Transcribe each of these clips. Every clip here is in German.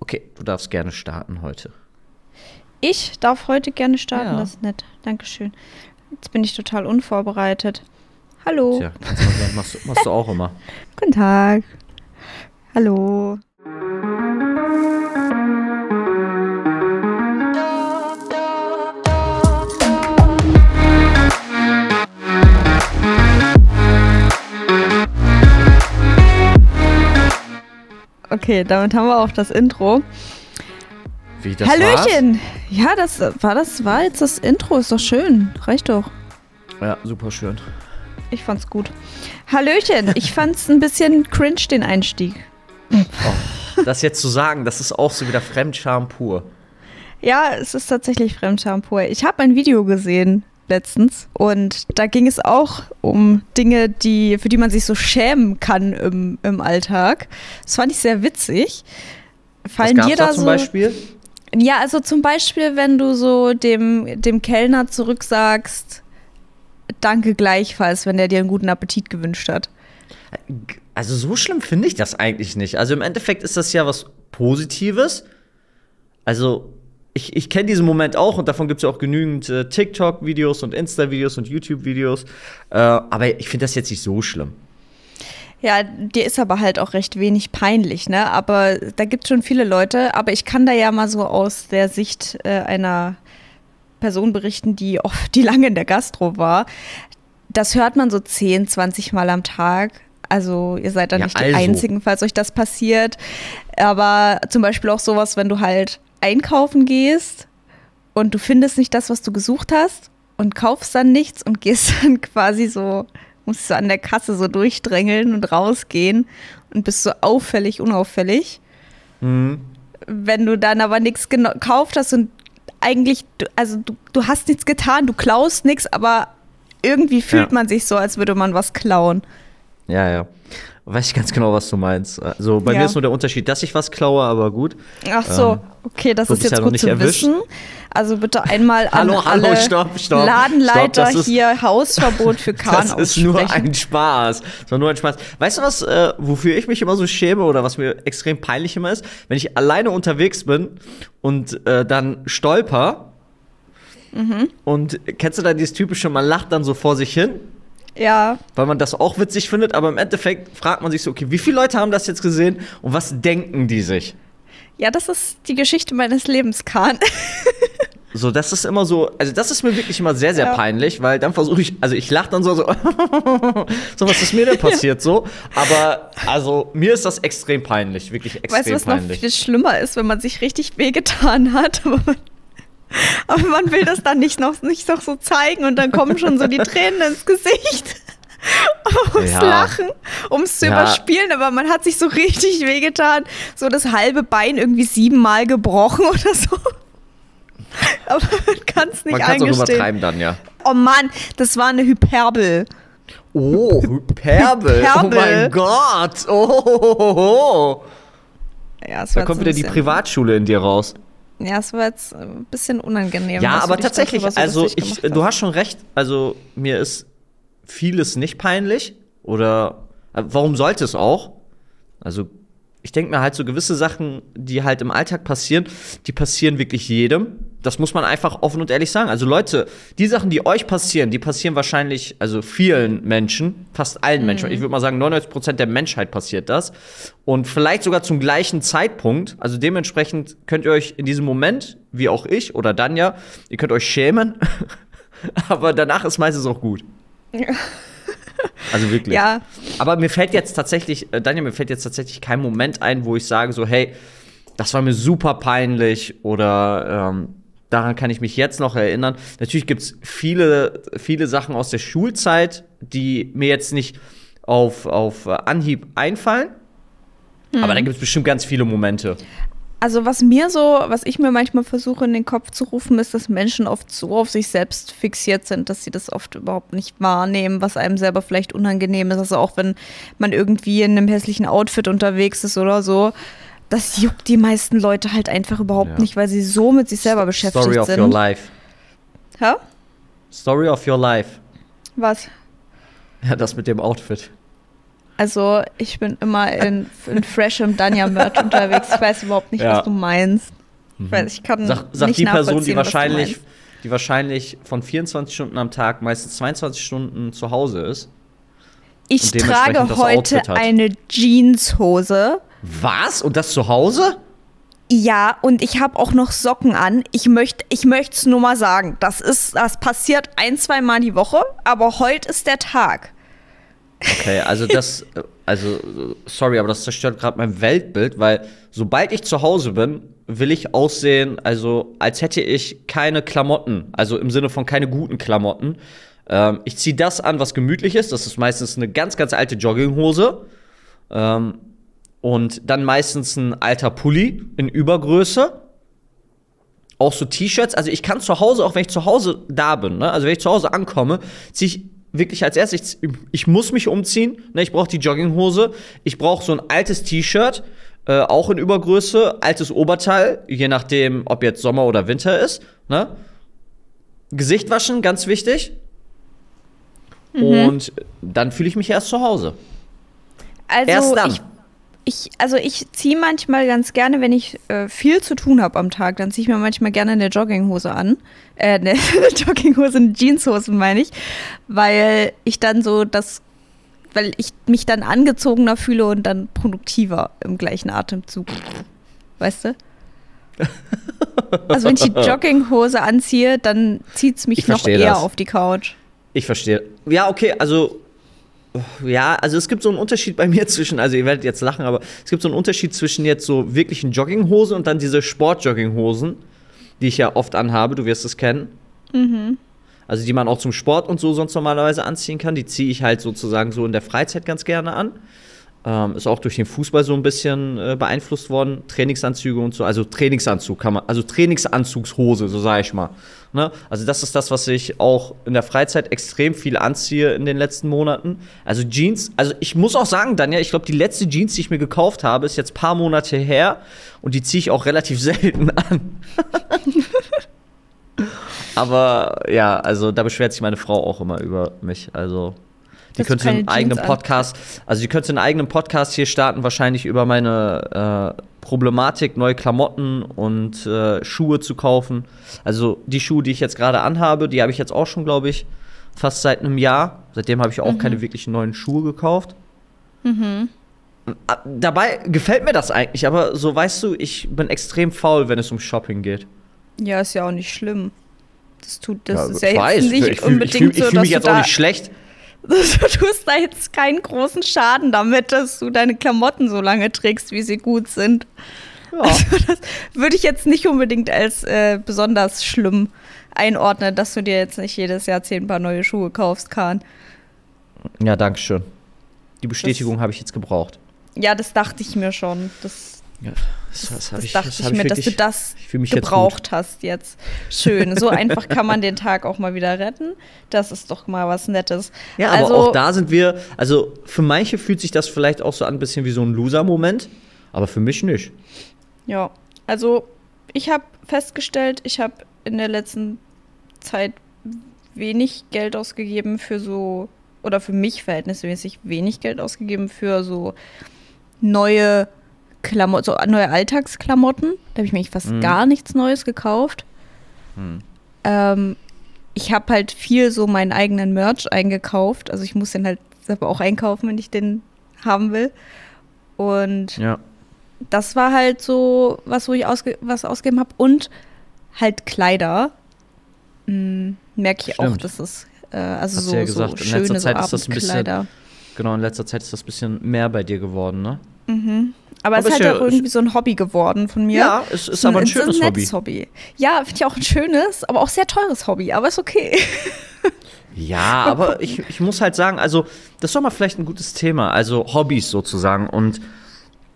Okay, du darfst gerne starten heute. Ich darf heute gerne starten, Ja. das ist nett. Dankeschön. Jetzt bin ich total unvorbereitet. Hallo. Tja, kannst du machst du auch immer. Guten Tag. Hallo. Okay, damit haben wir auch das Intro. Wie, das Hallöchen! Ja, das war das war jetzt das Intro, ist doch schön. Reicht doch. War's? Ja, super schön. Ich fand's gut. Hallöchen, ich fand's ein bisschen cringe, den Einstieg. Das jetzt zu sagen, das ist auch so wieder Fremdscham pur. Ja, es ist tatsächlich Fremdscham pur. Ich habe ein Video gesehen letztens und da ging es auch um Dinge, die, für die man sich so schämen kann im, im Alltag. Das fand ich sehr witzig. Fallen dir gab's da zum so, Beispiel? Ja, also zum Beispiel, wenn du so dem, dem Kellner zurücksagst, danke gleichfalls, wenn der dir einen guten Appetit gewünscht hat. Also so schlimm finde ich das eigentlich nicht. Also im Endeffekt ist das ja was Positives. Also ich, ich kenne diesen Moment auch und davon gibt es ja auch genügend äh, TikTok-Videos und Insta-Videos und YouTube-Videos. Äh, aber ich finde das jetzt nicht so schlimm. Ja, dir ist aber halt auch recht wenig peinlich, ne? Aber da gibt es schon viele Leute. Aber ich kann da ja mal so aus der Sicht äh, einer Person berichten, die oft, die lange in der Gastro war. Das hört man so 10, 20 Mal am Tag. Also ihr seid da Ja, nicht die also. Einzigen, falls euch das passiert. Aber zum Beispiel auch sowas, wenn du halt einkaufen gehst und du findest nicht das, was du gesucht hast und kaufst dann nichts und gehst dann quasi so, musst du an der Kasse so durchdrängeln und rausgehen und bist so auffällig, unauffällig. Mhm. Wenn du dann aber nichts gekauft hast und eigentlich, also du, du hast nichts getan, du klaust nichts, aber irgendwie fühlt Ja. man sich so, als würde man was klauen. Ja, ja. Weiß ich ganz genau, was du meinst. Also bei Ja. mir ist nur der Unterschied, dass ich was klaue, aber gut. Ach so, Ähm, okay, das ist jetzt noch gut zu erwischt. wissen. Also bitte einmal an Hallo, hallo, alle stopp, stopp, Ladenleiter stopp, ist- hier Hausverbot für Kahn Das ist nur ein Spaß. Das war nur ein Spaß. Weißt du was, äh, wofür ich mich immer so schäme oder was mir extrem peinlich immer ist? Wenn ich alleine unterwegs bin und äh, dann stolper Mhm. und kennst du da dieses typische, man lacht dann so vor sich hin, Ja, weil man das auch witzig findet, aber im Endeffekt fragt man sich so, okay, wie viele Leute haben das jetzt gesehen und was denken die sich? ja, das ist die Geschichte meines Lebens, Kahn. So, das ist immer so, also das ist mir wirklich immer sehr, sehr Ja. peinlich, weil dann versuche ich, also ich lache dann so, so, so, was ist mir denn passiert so? Aber, also, mir ist das extrem peinlich, wirklich extrem Weißt du, was noch peinlich. viel schlimmer ist, wenn man sich richtig wehgetan hat, aber man, aber man will das dann nicht noch, nicht noch so zeigen und dann kommen schon so die Tränen ins Gesicht. ums Ja. Lachen, ums zu Ja. überspielen, aber man hat sich so richtig wehgetan, so das halbe Bein irgendwie siebenmal gebrochen oder so. Aber man kann es nicht Man kann es auch eingestehen. übertreiben dann, ja. Oh Mann, das war eine Hyperbel. Oh, Hyperbel. Oh Hyperbel. mein Gott. Oh, oh, oh, oh. Ja, es Da kommt wieder die Privatschule in dir raus. Ja, es war jetzt ein bisschen unangenehm. Ja, aber tatsächlich, darüber so also ich, du hast. hast schon recht. Also mir ist vieles nicht peinlich oder äh, warum sollte es auch? Also ich denke mir halt so gewisse Sachen, die halt im Alltag passieren, die passieren wirklich jedem. Das muss man einfach offen und ehrlich sagen. Also Leute, die Sachen, die euch passieren, die passieren wahrscheinlich, also vielen Menschen, fast allen Menschen. Ich würde mal sagen, 99% der Menschheit passiert das. Und vielleicht sogar zum gleichen Zeitpunkt. Also dementsprechend könnt ihr euch in diesem Moment, wie auch ich oder Danja, ihr könnt euch schämen. Aber danach ist meistens auch gut. Also wirklich. Ja, Aber mir fällt jetzt tatsächlich, äh, Daniel, mir fällt jetzt tatsächlich kein Moment ein, wo ich sage so, hey, das war mir super peinlich oder ähm, daran kann ich mich jetzt noch erinnern. Natürlich gibt es viele, viele Sachen aus der Schulzeit, die mir jetzt nicht auf, auf Anhieb einfallen. Aber da gibt es bestimmt ganz viele Momente. also was mir so, was ich mir manchmal versuche in den Kopf zu rufen, ist, dass Menschen oft so auf sich selbst fixiert sind, dass sie das oft überhaupt nicht wahrnehmen, was einem selber vielleicht unangenehm ist. Also auch wenn man irgendwie in einem hässlichen Outfit unterwegs ist oder so. Das juckt die meisten Leute halt einfach überhaupt Ja. nicht, weil sie so mit sich selber beschäftigt Story of sind. your life. Hä? Story of your life. Was? Ja, das mit dem Outfit. Also ich bin immer in, in freshem Danja-Merch unterwegs. Ich weiß überhaupt nicht, Ja. was du meinst. Ich, weiß, ich kann Sag, sag nicht die Person, die wahrscheinlich, die wahrscheinlich von 24 Stunden am Tag meistens 22 Stunden zu Hause ist. Ich trage heute eine Jeanshose. Was? Und das zu Hause? Ja, und ich habe auch noch Socken an. Ich möchte ich es nur mal sagen. Das ist, das passiert ein, zwei Mal die Woche, aber heute ist der Tag. Okay, also das, also sorry, aber das zerstört gerade mein Weltbild, weil sobald ich zu Hause bin, will ich aussehen, also als hätte ich keine Klamotten, also im Sinne von keine guten Klamotten. Ähm, ich ziehe das an, was gemütlich ist. Das ist meistens eine ganz, ganz alte Jogginghose. Ähm, und dann meistens ein alter Pulli in Übergröße. Auch so T-Shirts. Also ich kann zu Hause, auch wenn ich zu Hause da bin, ne? also wenn ich zu Hause ankomme, ziehe ich wirklich als erstes, ich, ich muss mich umziehen. Ne? Ich brauche die Jogginghose. Ich brauche so ein altes T-Shirt, äh, auch in Übergröße, altes Oberteil, je nachdem, ob jetzt Sommer oder Winter ist. Ne? Gesicht waschen, ganz wichtig. Und dann fühle ich mich erst zu Hause. Also Erst dann. Ich, also ich ziehe manchmal ganz gerne, wenn ich äh, viel zu tun habe am Tag, dann ziehe ich mir manchmal gerne eine Jogginghose an. Äh, eine Jogginghose, eine Jeanshose meine ich, weil ich dann so das, weil ich mich dann angezogener fühle und dann produktiver im gleichen Atemzug. Weißt du? Also wenn ich die Jogginghose anziehe, dann zieht es mich Ich noch eher das. auf die Couch. Ich verstehe. Ja, okay, also. Ja, also es gibt so einen Unterschied bei mir zwischen, also ihr werdet jetzt lachen, aber es gibt so einen Unterschied zwischen jetzt so wirklichen Jogginghosen und dann diese Sportjogginghosen, die ich ja oft anhabe, du wirst es kennen. Also die man auch zum Sport und so sonst normalerweise anziehen kann. Die ziehe ich halt sozusagen so in der Freizeit ganz gerne an. Ähm, ist auch durch den Fußball so ein bisschen äh, beeinflusst worden. Trainingsanzüge und so. Also Trainingsanzug kann man, also Trainingsanzugshose, so sage ich mal. Ne? Also das ist das, was ich auch in der Freizeit extrem viel anziehe in den letzten Monaten. Also Jeans, also ich muss auch sagen, Danja, ich glaube, die letzte Jeans, die ich mir gekauft habe, ist jetzt ein paar Monate her und die ziehe ich auch relativ selten an. Aber ja, also da beschwert sich meine Frau auch immer über mich. Also die könnte einen eigenen Podcast, also die könnte einen eigenen Podcast hier starten, wahrscheinlich über meine äh, Problematik, neue Klamotten und äh, Schuhe zu kaufen. Also die Schuhe, die ich jetzt gerade anhabe, die habe ich jetzt auch schon, glaube ich, fast seit einem Jahr. Seitdem habe ich auch keine wirklichen neuen Schuhe gekauft. Ah, Dabei gefällt mir das eigentlich, aber so weißt du, ich bin extrem faul, wenn es um Shopping geht. Ja, ist ja auch nicht schlimm. Das tut das ist ich ja weiß, nicht ich fühle unbedingt fühl, ich so, fühl mich jetzt auch nicht schlecht. Du tust da jetzt keinen großen Schaden damit, dass du deine Klamotten so lange trägst, wie sie gut sind. Ja. Also das würde ich jetzt nicht unbedingt als äh, besonders schlimm einordnen, dass du dir jetzt nicht jedes Jahr zehn Paar neue Schuhe kaufst, Kahn. Ja, danke schön. Die Bestätigung habe ich jetzt gebraucht. Ja, das dachte ich mir schon. Das, Ja, das, das, das ich, dachte das ich mir, dass du wirklich- das gebraucht hast jetzt. Schön. So einfach kann man den Tag auch mal wieder retten. Das ist doch mal was Nettes. Ja, aber also, auch da sind wir, also für manche fühlt sich das vielleicht auch so an, ein bisschen wie so ein Loser-Moment, aber für mich nicht. Ja, also ich habe festgestellt, ich habe in der letzten Zeit wenig Geld ausgegeben für so, oder für mich verhältnismäßig wenig Geld ausgegeben für so neue Klamotten, so neue Alltagsklamotten. Da habe ich mir fast Mhm. gar nichts Neues gekauft. Hm. Ähm, ich habe halt viel so meinen eigenen Merch eingekauft. Also ich muss den halt selber auch einkaufen, wenn ich den haben will. Und Ja. das war halt so was, wo ich ausge was ausgegeben habe. Und halt Kleider. Hm, Merke ich auch, Stimmt. dass es, äh, also Hast so, ja gesagt, so in schöne letzter Zeit so ist das ein bisschen-. Genau, in letzter Zeit ist das ein bisschen mehr bei dir geworden, ne? Mhm. Aber, Aber es ist halt ja- auch irgendwie so ein Hobby geworden von mir. Ja, es ist aber ein es schönes nettes Hobby. Ja, finde ich auch ein schönes, aber auch sehr teures Hobby. Aber ist okay. Ja, aber ich, ich muss halt sagen, also, das ist doch mal vielleicht ein gutes Thema. Also, Hobbys sozusagen. Und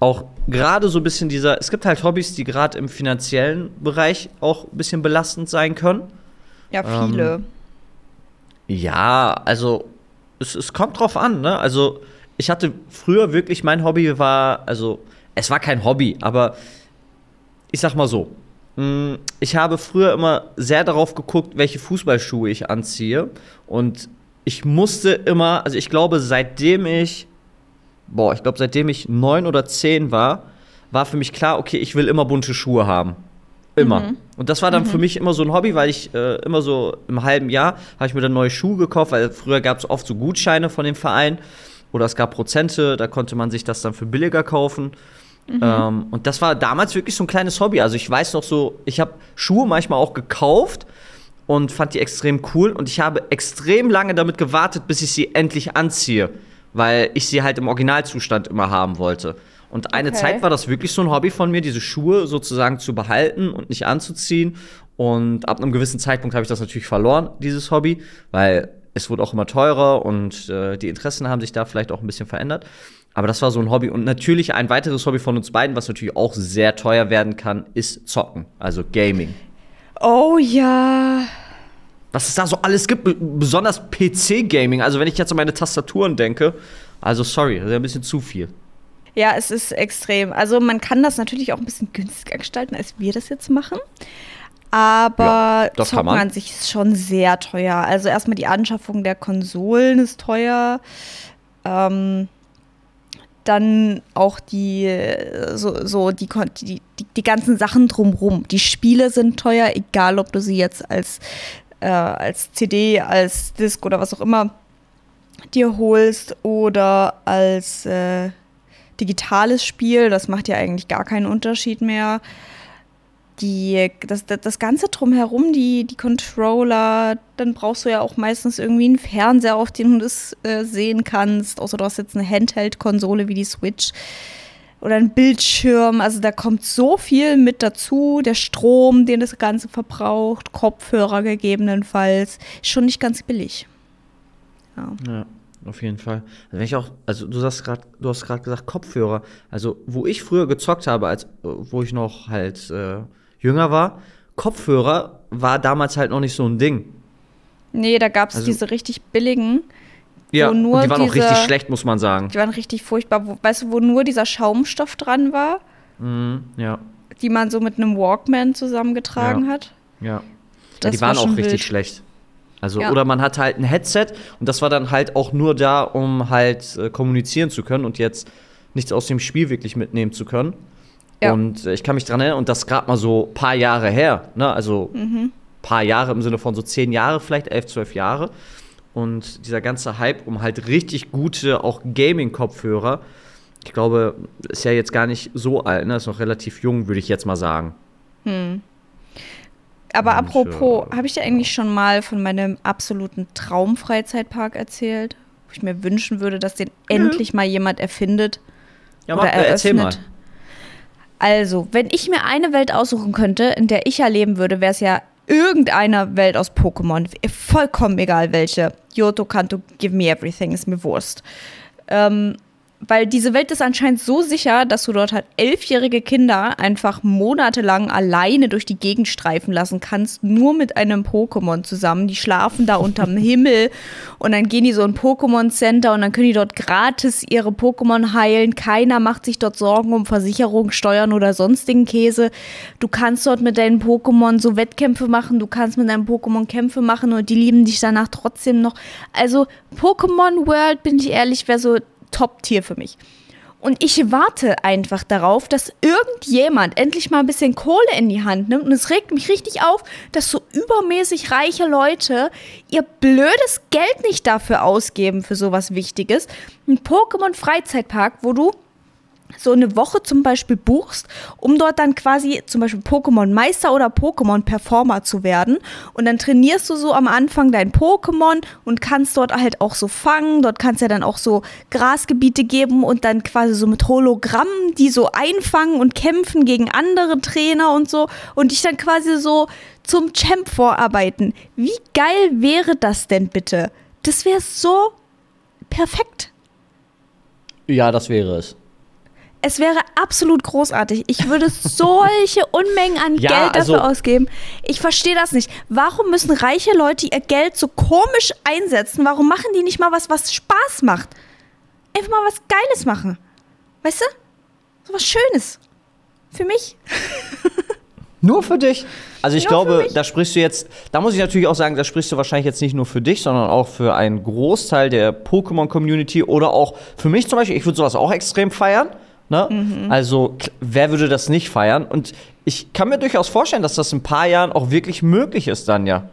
auch gerade so ein bisschen dieser, es gibt halt Hobbys, die gerade im finanziellen Bereich auch ein bisschen belastend sein können. Ja, viele. Ähm, Ja, also, es, es kommt drauf an, ne? Also, ich hatte früher wirklich, mein Hobby war, also, es war kein Hobby, aber ich sag mal so. mh, Ich habe früher immer sehr darauf geguckt, welche Fußballschuhe ich anziehe. Und ich musste immer, also ich glaube, seitdem ich boah, ich glaube, seitdem ich neun oder zehn war, war für mich klar, okay, ich will immer bunte Schuhe haben. Immer. Mhm. Und das war dann mhm. für mich immer so ein Hobby, weil ich äh, immer so im halben Jahr habe ich mir dann neue Schuhe gekauft, weil früher gab es oft so Gutscheine von dem Verein oder es gab Prozente, da konnte man sich das dann für billiger kaufen. Mhm. Ähm, und das war damals wirklich so ein kleines Hobby. Also ich weiß noch so, ich habe Schuhe manchmal auch gekauft und fand die extrem cool und ich habe extrem lange damit gewartet, bis ich sie endlich anziehe, weil ich sie halt im Originalzustand immer haben wollte. Und eine okay. Zeit war das wirklich so ein Hobby von mir, diese Schuhe sozusagen zu behalten und nicht anzuziehen. Und ab einem gewissen Zeitpunkt habe ich das natürlich verloren, dieses Hobby, weil es wurde auch immer teurer und äh, die Interessen haben sich da vielleicht auch ein bisschen verändert. Aber das war so ein Hobby. Und natürlich ein weiteres Hobby von uns beiden, was natürlich auch sehr teuer werden kann, ist Zocken, also Gaming. Oh ja. Was es da so alles gibt, besonders PC-Gaming. Also wenn ich jetzt an meine Tastaturen denke, also sorry, das ist ein bisschen zu viel. Ja, es ist extrem. Also man kann das natürlich auch ein bisschen günstiger gestalten, als wir das jetzt machen. Aber ja, Zocken an sich ist schon sehr teuer. Also erstmal die Anschaffung der Konsolen ist teuer. Ähm, dann auch die, so, so die, die, die, die, ganzen Sachen drumrum. Die Spiele sind teuer, egal ob du sie jetzt als, äh, als CD, als Disc oder was auch immer dir holst oder als äh, digitales Spiel, das macht ja eigentlich gar keinen Unterschied mehr. Die, das, das, Ganze drumherum, die, die Controller, dann brauchst du ja auch meistens irgendwie einen Fernseher, auf dem du das äh, sehen kannst. Außer du hast jetzt eine Handheld-Konsole wie die Switch oder ein Bildschirm. Also da kommt so viel mit dazu. Der Strom, den das Ganze verbraucht, Kopfhörer gegebenenfalls. Schon nicht ganz billig. Ja. ja auf jeden Fall. Also ich auch, also du hast gerade, du hast gerade gesagt Kopfhörer. Also wo ich früher gezockt habe, als wo ich noch halt äh, jünger war, Kopfhörer war damals halt noch nicht so ein Ding. Nee, da gab es also, diese richtig billigen. Ja, und die waren diese, auch richtig schlecht, muss man sagen. Die waren richtig furchtbar. Wo, weißt du, wo nur dieser Schaumstoff dran war? Mhm, ja. Die man so mit einem Walkman zusammengetragen ja. hat. Ja. ja die waren war auch richtig wild. schlecht. Also, ja. oder man hat halt ein Headset und das war dann halt auch nur da, um halt äh, kommunizieren zu können und jetzt nichts aus dem Spiel wirklich mitnehmen zu können. Ja. Und äh, ich kann mich dran erinnern, und das gerade mal so ein paar Jahre her, ne? Also mhm. paar Jahre im Sinne von so zehn Jahre, vielleicht elf, zwölf Jahre. Und dieser ganze Hype um halt richtig gute, auch Gaming-Kopfhörer, ich glaube, ist ja jetzt gar nicht so alt, ne? Ist noch relativ jung, würde ich jetzt mal sagen. Hm. Aber apropos, habe ich dir eigentlich schon mal von meinem absoluten Traumfreizeitpark erzählt? Wo ich mir wünschen würde, dass den ja. endlich mal jemand erfindet. Ja, oder mach, eröffnet. erzähl mal. Also, wenn ich mir eine Welt aussuchen könnte, in der ich ja leben würde, wäre es ja irgendeine Welt aus Pokémon. Vollkommen egal welche. Yoto Kanto, give me everything, ist mir Wurst. Ähm, weil diese Welt ist anscheinend so sicher, dass du dort halt elfjährige Kinder einfach monatelang alleine durch die Gegend streifen lassen kannst, nur mit einem Pokémon zusammen. Die schlafen da unterm Himmel und dann gehen die so in Pokémon Center und dann können die dort gratis ihre Pokémon heilen. Keiner macht sich dort Sorgen um Versicherung, Steuern oder sonstigen Käse. Du kannst dort mit deinen Pokémon so Wettkämpfe machen, du kannst mit deinem Pokémon Kämpfe machen und die lieben dich danach trotzdem noch. Also Pokémon World, bin ich ehrlich, wäre so Top-Tier für mich. Und ich warte einfach darauf, dass irgendjemand endlich mal ein bisschen Kohle in die Hand nimmt. Und es regt mich richtig auf, dass so übermäßig reiche Leute ihr blödes Geld nicht dafür ausgeben für sowas Wichtiges. Ein Pokémon-Freizeitpark, wo du so eine Woche zum Beispiel buchst, um dort dann quasi zum Beispiel Pokémon Meister oder Pokémon Performer zu werden. Und dann trainierst du so am Anfang dein Pokémon und kannst dort halt auch so fangen. Dort kannst ja dann auch so Grasgebiete geben und dann quasi so mit Hologrammen, die so einfangen und kämpfen gegen andere Trainer und so. Und dich dann quasi so zum Champ vorarbeiten. Wie geil wäre das denn bitte? Das wäre so perfekt. Ja, das wäre es. Es wäre absolut großartig. Ich würde solche Unmengen an ja, Geld dafür also, ausgeben. Ich verstehe das nicht. Warum müssen reiche Leute ihr Geld so komisch einsetzen? Warum machen die nicht mal was, was Spaß macht? Einfach mal was Geiles machen. Weißt du? So was Schönes. Für mich. Nur für dich. Also ich Nur glaube, da sprichst du jetzt, da muss ich natürlich auch sagen, da sprichst du wahrscheinlich jetzt nicht nur für dich, sondern auch für einen Großteil der Pokémon-Community oder auch für mich zum Beispiel. Ich würde sowas auch extrem feiern. Ne? Mhm. Also wer würde das nicht feiern? Und ich kann mir durchaus vorstellen, dass das in ein paar Jahren auch wirklich möglich ist dann ja.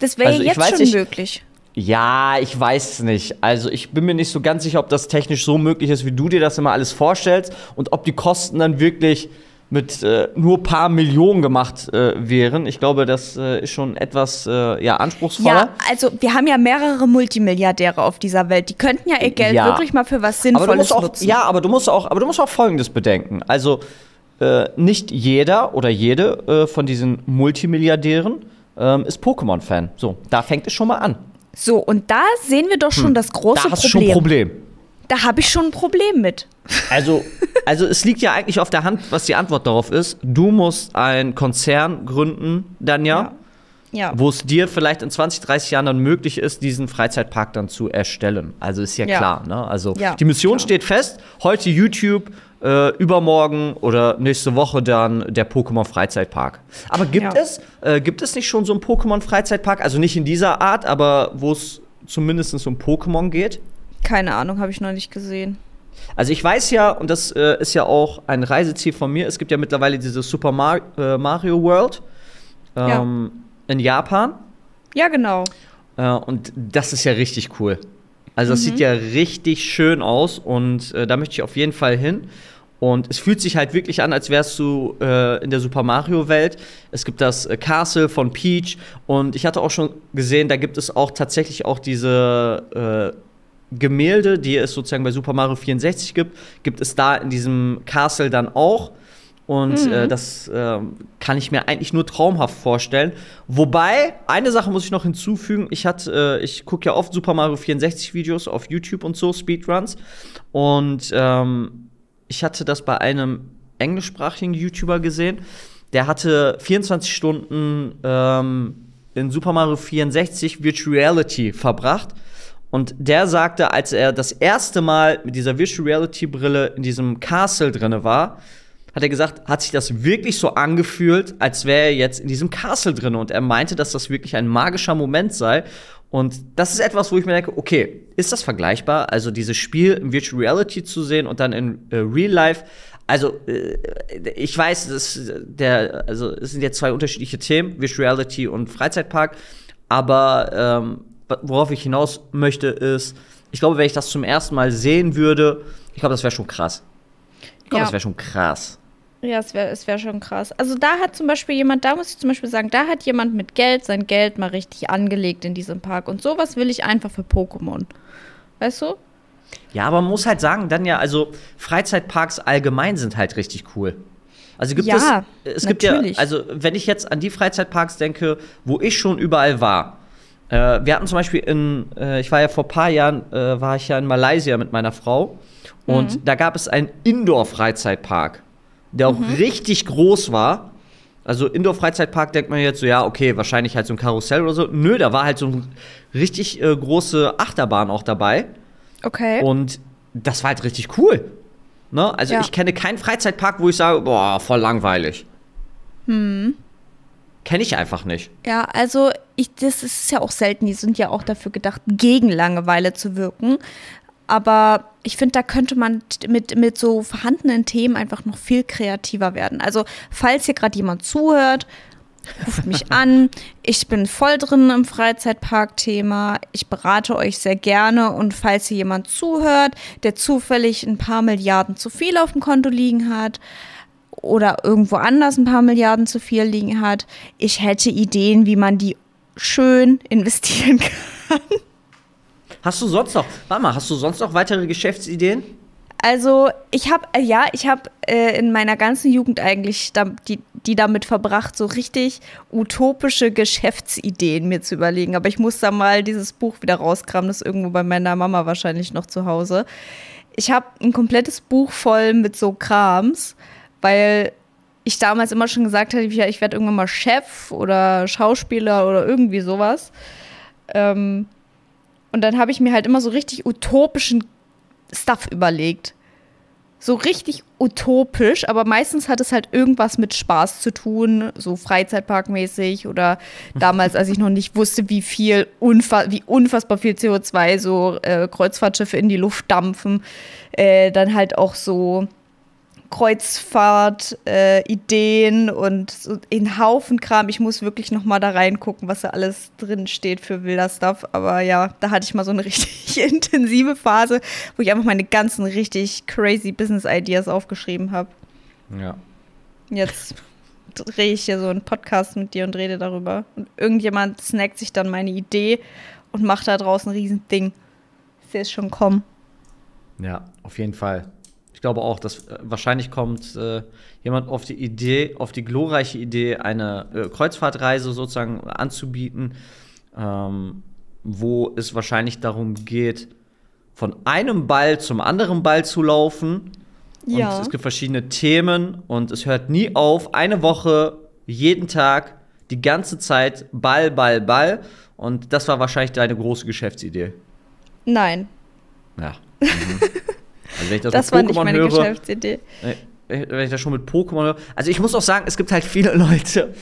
Das wäre Also ich jetzt weiß schon nicht- möglich. Ja, ich weiß es nicht. Also ich bin mir nicht so ganz sicher, ob das technisch so möglich ist, wie du dir das immer alles vorstellst und ob die Kosten dann wirklich mit äh, nur paar Millionen gemacht äh, wären. Ich glaube, das äh, ist schon etwas äh, ja, anspruchsvoller. Ja, also wir haben ja mehrere Multimilliardäre auf dieser Welt. Die könnten ja ihr Geld Ja. wirklich mal für was Sinnvolles auch, nutzen. ja, aber du musst auch, aber du musst auch Folgendes bedenken. Also äh, nicht jeder oder jede äh, von diesen Multimilliardären ähm, ist Pokémon-Fan. So, da fängt es schon mal an. So, und da sehen wir doch schon das große Hm. Da hast du Problem. schon ein Problem. Da habe ich schon ein Problem mit. Also, also es liegt ja eigentlich auf der Hand, was die Antwort darauf ist. Du musst einen Konzern gründen, dann ja, Ja. wo es dir vielleicht in 20, 30 Jahren dann möglich ist, diesen Freizeitpark dann zu erstellen. Also ist ja, Ja. klar. Ne? Also Ja, die Mission klar. steht fest. Heute YouTube, äh, übermorgen oder nächste Woche dann der Pokémon Freizeitpark. Aber gibt es äh, gibt es nicht schon so einen Pokémon Freizeitpark? Also nicht in dieser Art, aber wo es zumindest um Pokémon geht? Keine Ahnung, habe ich noch nicht gesehen. Also ich weiß ja, und das äh, ist ja auch ein Reiseziel von mir, es gibt ja mittlerweile diese Super Mar äh, Mario World ähm, in Japan. Ja, genau. Äh, und das ist ja richtig cool. Also das sieht ja richtig schön aus und äh, da möchte ich auf jeden Fall hin. Und es fühlt sich halt wirklich an, als wärst du äh, in der Super Mario Welt. Es gibt das äh, Castle von Peach und ich hatte auch schon gesehen, da gibt es auch tatsächlich auch diese äh, Gemälde, die es sozusagen bei Super Mario 64 gibt, gibt es da in diesem Castle dann auch. Und äh, das ähm, kann ich mir eigentlich nur traumhaft vorstellen. Wobei, eine Sache muss ich noch hinzufügen. Ich hatte, äh, ich gucke ja oft Super Mario 64 Videos auf YouTube und so, Speedruns. Und ähm, ich hatte das bei einem englischsprachigen YouTuber gesehen. Der hatte 24 Stunden ähm, in Super Mario 64 Virtual Reality verbracht. Und der sagte, als er das erste Mal mit dieser Virtual Reality Brille in diesem Castle drinne war, hat er gesagt, hat sich das wirklich so angefühlt, als wäre er jetzt in diesem Castle drin. Und er meinte, dass das wirklich ein magischer Moment sei. Und das ist etwas, wo ich mir denke, okay, ist das vergleichbar? Also dieses Spiel in Virtual Reality zu sehen und dann in äh, Real Life. Also äh, ich weiß, das, der, also es sind jetzt zwei unterschiedliche Themen, Virtual Reality und Freizeitpark. Aber ähm, worauf ich hinaus möchte, ist, ich glaube, wenn ich das zum ersten Mal sehen würde, ich glaube, das wäre schon krass. Ich glaube, Ja. das wäre schon krass. Ja, es wäre es wär schon krass. Also da hat zum Beispiel jemand, da muss ich zum Beispiel sagen, da hat jemand mit Geld sein Geld mal richtig angelegt in diesem Park. Und sowas will ich einfach für Pokémon. Weißt du? Ja, aber man muss halt sagen, dann ja, also Freizeitparks allgemein sind halt richtig cool. Also gibt Ja, es, es gibt ja, natürlich. also wenn ich jetzt an die Freizeitparks denke, wo ich schon überall war. Äh, wir hatten zum Beispiel in, äh, ich war ja vor ein paar Jahren, äh, war ich ja in Malaysia mit meiner Frau und Mhm. da gab es einen Indoor-Freizeitpark, der auch Mhm. richtig groß war. Also Indoor-Freizeitpark denkt man jetzt so, ja, okay, wahrscheinlich halt so ein Karussell oder so. Nö, da war halt so eine richtig äh, große Achterbahn auch dabei. Okay. Und das war halt richtig cool. Ne? Also Ja. ich kenne keinen Freizeitpark, wo ich sage, boah, voll langweilig. Hm. Kenne ich einfach nicht. Ja, also ich, das ist ja auch selten. Die sind ja auch dafür gedacht, gegen Langeweile zu wirken. Aber ich finde, da könnte man mit, mit so vorhandenen Themen einfach noch viel kreativer werden. Also, falls hier gerade jemand zuhört, ruft mich an. Ich bin voll drin im Freizeitpark-Thema. Ich berate euch sehr gerne. Und falls hier jemand zuhört, der zufällig ein paar Milliarden zu viel auf dem Konto liegen hat, oder irgendwo anders ein paar Milliarden zu viel liegen hat. Ich hätte Ideen, wie man die schön investieren kann. Hast du sonst noch, warte mal, hast du sonst noch weitere Geschäftsideen? Also ich habe, äh, ja, ich habe äh, in meiner ganzen Jugend eigentlich da, die, die damit verbracht, so richtig utopische Geschäftsideen mir zu überlegen. Aber ich muss da mal dieses Buch wieder rauskramen, das ist irgendwo bei meiner Mama wahrscheinlich noch zu Hause. Ich habe ein komplettes Buch voll mit so Krams, weil ich damals immer schon gesagt hatte, ich, werde irgendwann mal Chef oder Schauspieler oder irgendwie sowas. Ähm, und dann habe ich mir halt immer so richtig utopischen Stuff überlegt. so richtig utopisch, aber meistens hat es halt irgendwas mit Spaß zu tun, so Freizeitparkmäßig oder damals, als ich noch nicht wusste, wie viel, unfa wie unfassbar viel CO2 so äh, Kreuzfahrtschiffe in die Luft dampfen, äh, dann halt auch so Kreuzfahrt-Ideen äh, und so in Haufen Kram. Ich muss wirklich noch mal da reingucken, was da alles drin steht für wilder Stuff. Aber ja, da hatte ich mal so eine richtig intensive Phase, wo ich einfach meine ganzen richtig crazy Business-Ideas aufgeschrieben habe. Ja. Jetzt drehe ich hier so einen Podcast mit dir und rede darüber. Und irgendjemand snackt sich dann meine Idee und macht da draußen ein Riesending. Ich sehe es schon kommen. Ja, auf jeden Fall. Ich glaube auch, dass äh, wahrscheinlich kommt äh, jemand auf die Idee, auf die glorreiche Idee, eine äh, Kreuzfahrtreise sozusagen anzubieten, ähm, wo es wahrscheinlich darum geht, von einem Ball zum anderen Ball zu laufen. Ja. Und es gibt verschiedene Themen und es hört nie auf. Eine Woche, jeden Tag, die ganze Zeit Ball, Ball, Ball. Und das war wahrscheinlich deine große Geschäftsidee. Nein. Ja. Mhm. Also wenn ich das, Das war nicht Pokémon meine höre, Geschäftsidee. wenn ich das schon mit Pokémon höre. Also ich muss auch sagen, es gibt halt viele Leute.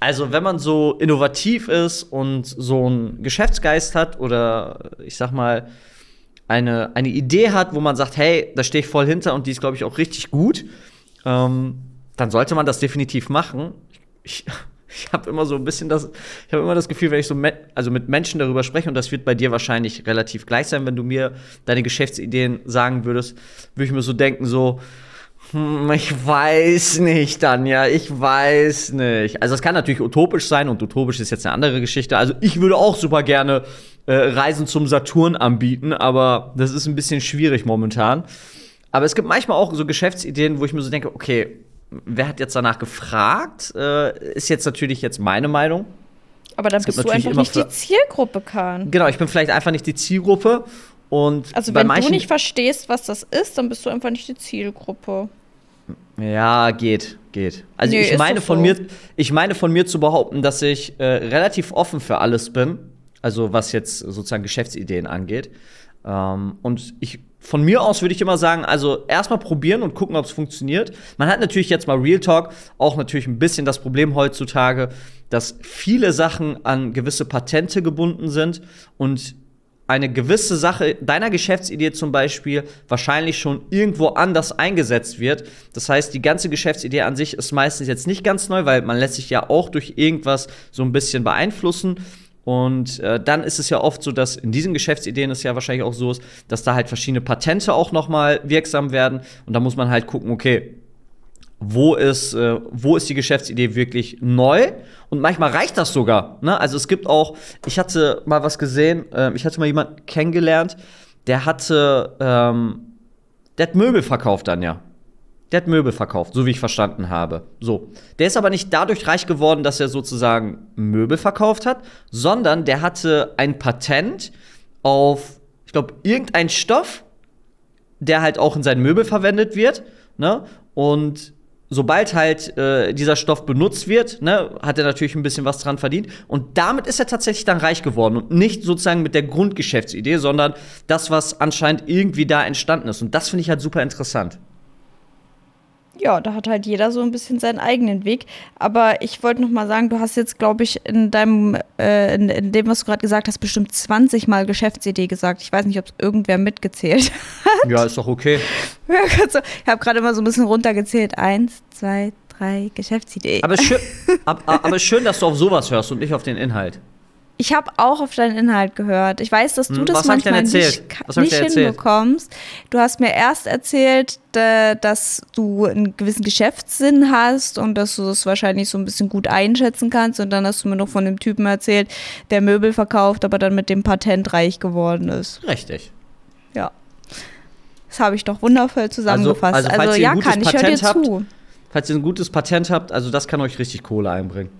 Also wenn man so innovativ ist und so einen Geschäftsgeist hat oder ich sag mal eine, eine Idee hat, wo man sagt, hey, da stehe ich voll hinter und die ist, glaube ich, auch richtig gut, ähm, dann sollte man das definitiv machen. Ich, ich habe immer so ein bisschen das, ich habe immer das Gefühl, wenn ich so me also mit Menschen darüber spreche, und das wird bei dir wahrscheinlich relativ gleich sein, wenn du mir deine Geschäftsideen sagen würdest, würde ich mir so denken, so, hm, ich weiß nicht, Tanja, ich weiß nicht. Also es kann natürlich utopisch sein und utopisch ist jetzt eine andere Geschichte. Also ich würde auch super gerne äh, Reisen zum Saturn anbieten, aber das ist ein bisschen schwierig momentan. Aber es gibt manchmal auch so Geschäftsideen, wo ich mir so denke, okay, wer hat jetzt danach gefragt? Äh, ist jetzt natürlich jetzt meine Meinung. Aber dann bist du einfach nicht die Zielgruppe, Kahn. Genau, ich bin vielleicht einfach nicht die Zielgruppe. Und Also wenn du nicht verstehst, was das ist, dann bist du einfach nicht die Zielgruppe. Ja, geht, geht. Also Nö, ich meine doch von so. mir, ich meine von mir zu behaupten, dass ich äh, relativ offen für alles bin, also was jetzt sozusagen Geschäftsideen angeht. Ähm, und ich von mir aus würde ich immer sagen, also erstmal probieren und gucken, ob es funktioniert. Man hat natürlich jetzt mal Real Talk auch natürlich ein bisschen das Problem heutzutage, dass viele Sachen an gewisse Patente gebunden sind und eine gewisse Sache deiner Geschäftsidee zum Beispiel wahrscheinlich schon irgendwo anders eingesetzt wird. Das heißt, die ganze Geschäftsidee an sich ist meistens jetzt nicht ganz neu, weil man lässt sich ja auch durch irgendwas so ein bisschen beeinflussen. Und äh, dann ist es ja oft so, dass in diesen Geschäftsideen es ja wahrscheinlich auch so ist, dass da halt verschiedene Patente auch noch mal wirksam werden. Und da muss man halt gucken, okay, wo ist, äh, wo ist die Geschäftsidee wirklich neu? Und manchmal reicht das sogar. Ne? Also es gibt auch, ich hatte mal was gesehen, äh, ich hatte mal jemanden kennengelernt, der hatte, ähm, der hat Möbel verkauft dann ja. Der hat Möbel verkauft, so wie ich verstanden habe. So. Der ist aber nicht dadurch reich geworden, dass er sozusagen Möbel verkauft hat, sondern der hatte ein Patent auf, ich glaube, irgendein Stoff, der halt auch in seinen Möbel verwendet wird. Ne? Und sobald halt äh, dieser Stoff benutzt wird, ne, hat er natürlich ein bisschen was dran verdient. Und damit ist er tatsächlich dann reich geworden. Und nicht sozusagen mit der Grundgeschäftsidee, sondern das, was anscheinend irgendwie da entstanden ist. Und das finde ich halt super interessant. Ja, da hat halt jeder so ein bisschen seinen eigenen Weg. Aber ich wollte noch mal sagen, du hast jetzt, glaube ich, in deinem, äh, in, in dem, was du gerade gesagt hast, bestimmt 20 Mal Geschäftsidee gesagt. Ich weiß nicht, ob es irgendwer mitgezählt Ja, ist doch okay. hat. ich habe gerade mal so ein bisschen runtergezählt. Eins, zwei, drei, Geschäftsidee. Aber schön, ab, aber es ist schön, dass du auf sowas hörst und nicht auf den Inhalt. Ich habe auch auf deinen Inhalt gehört. Ich weiß, dass du Hm, das was manchmal nicht, nicht hinbekommst. Du hast mir erst erzählt, da- dass du einen gewissen Geschäftssinn hast und dass du das wahrscheinlich so ein bisschen gut einschätzen kannst. Und dann hast du mir noch von dem Typen erzählt, der Möbel verkauft, aber dann mit dem Patent reich geworden ist. Richtig. Ja. Das habe ich doch wundervoll zusammengefasst. also, Also, falls ihr ein ja, gutes kann ich höre dir habt- zu. Falls ihr ein gutes Patent habt, also das kann euch richtig Kohle einbringen.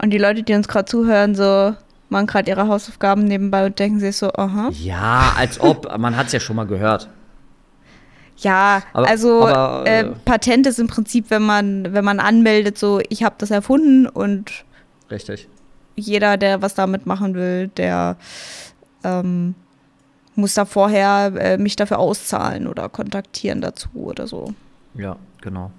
Und die Leute, die uns gerade zuhören, so machen gerade ihre Hausaufgaben nebenbei und denken sich so, aha. Ja, als ob, man hat es ja schon mal gehört. Ja, Aber- also aber, äh, äh, Patent ist im Prinzip, wenn man, wenn man anmeldet, so ich habe das erfunden und Richtig. jeder, der was damit machen will, der ähm, muss da vorher äh, mich dafür auszahlen oder kontaktieren dazu oder so. Ja, genau.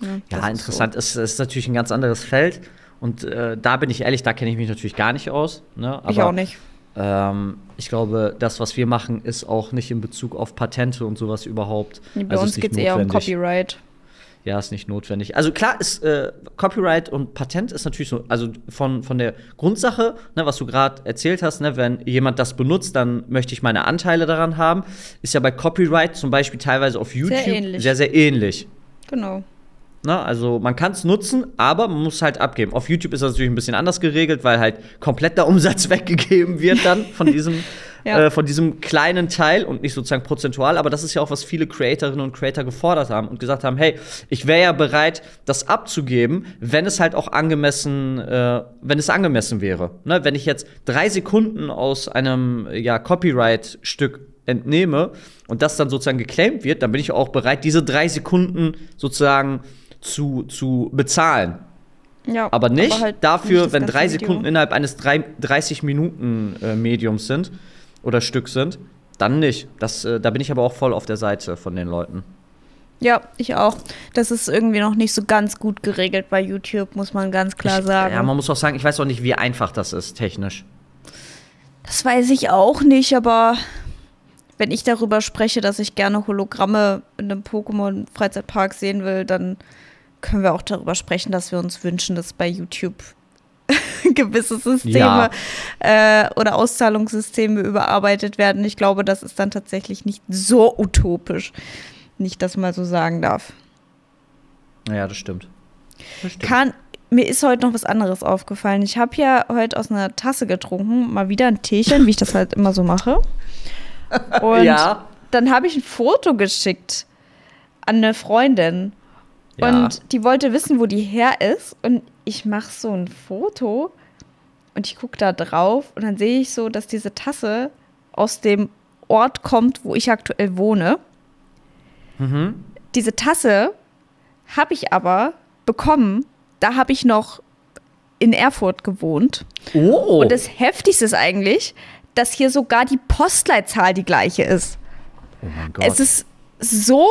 Ja, Ja, ist interessant. Es ist, natürlich ein ganz anderes Feld. Und äh, da bin ich ehrlich, da kenne ich mich natürlich gar nicht aus. Ne? So. Ich auch nicht. Ähm, ich glaube, das, was wir machen, ist auch nicht in Bezug auf Patente und sowas überhaupt. Bei also uns geht es eher um. Copyright. Ja, ist nicht notwendig. Also klar ist äh, Copyright und Patent ist natürlich so, also von, von der Grundsache, ne, was du gerade erzählt hast, ne, wenn jemand das benutzt, dann möchte ich meine Anteile daran haben, ist ja bei Copyright zum Beispiel teilweise auf YouTube ähnlich. sehr, sehr ähnlich. Genau. Ne? Also man kann es nutzen, aber man muss halt abgeben. Auf YouTube ist das natürlich ein bisschen anders geregelt, weil halt komplett der Umsatz weggegeben wird dann von diesem, Ja. äh, von diesem kleinen Teil und nicht sozusagen prozentual. Aber das ist ja auch, was viele Creatorinnen und Creator gefordert haben und gesagt haben, hey, ich wäre ja bereit, das abzugeben, wenn es halt auch angemessen, äh, wenn es angemessen wäre. Ne? Wenn ich jetzt drei Sekunden aus einem ja, Copyright-Stück entnehme und das dann sozusagen geclaimed wird, dann bin ich auch bereit, diese drei Sekunden sozusagen zu, zu bezahlen. Ja, Aber nicht halt dafür, nicht wenn drei. Sekunden innerhalb eines 30-Minuten-Mediums sind oder Stück sind, dann nicht. Das, äh, da bin ich aber auch voll auf der Seite von den Leuten. Ja, ich auch. Das ist irgendwie noch nicht so ganz gut geregelt bei YouTube, muss man ganz klar ich, sagen. Ja, man muss auch sagen, ich weiß auch nicht, wie einfach das ist, technisch. Das weiß ich auch nicht, aber wenn ich darüber spreche, dass ich gerne Hologramme in einem Pokémon-Freizeitpark sehen will, dann können wir auch darüber sprechen, dass wir uns wünschen, dass bei YouTube gewisse Systeme Ja. äh, oder Auszahlungssysteme überarbeitet werden. Ich glaube, das ist dann tatsächlich nicht so utopisch. Nicht, dass man so sagen darf. Ja, das stimmt. Das stimmt. Kann, mir ist heute noch was anderes aufgefallen. Ich habe ja heute aus einer Tasse getrunken, mal wieder ein Teechen, wie ich das halt immer so mache. Und Ja. dann habe ich ein Foto geschickt an eine Freundin. Ja. Und die wollte wissen, wo die her ist. Und ich mache so ein Foto und ich gucke da drauf und dann sehe ich so, dass diese Tasse aus dem Ort kommt, wo ich aktuell wohne. Mhm. Diese Tasse habe ich aber bekommen. Da habe ich noch in Erfurt gewohnt. Oh. Und das Heftigste ist eigentlich, dass hier sogar die Postleitzahl die gleiche ist. oh mein Gott. Es ist so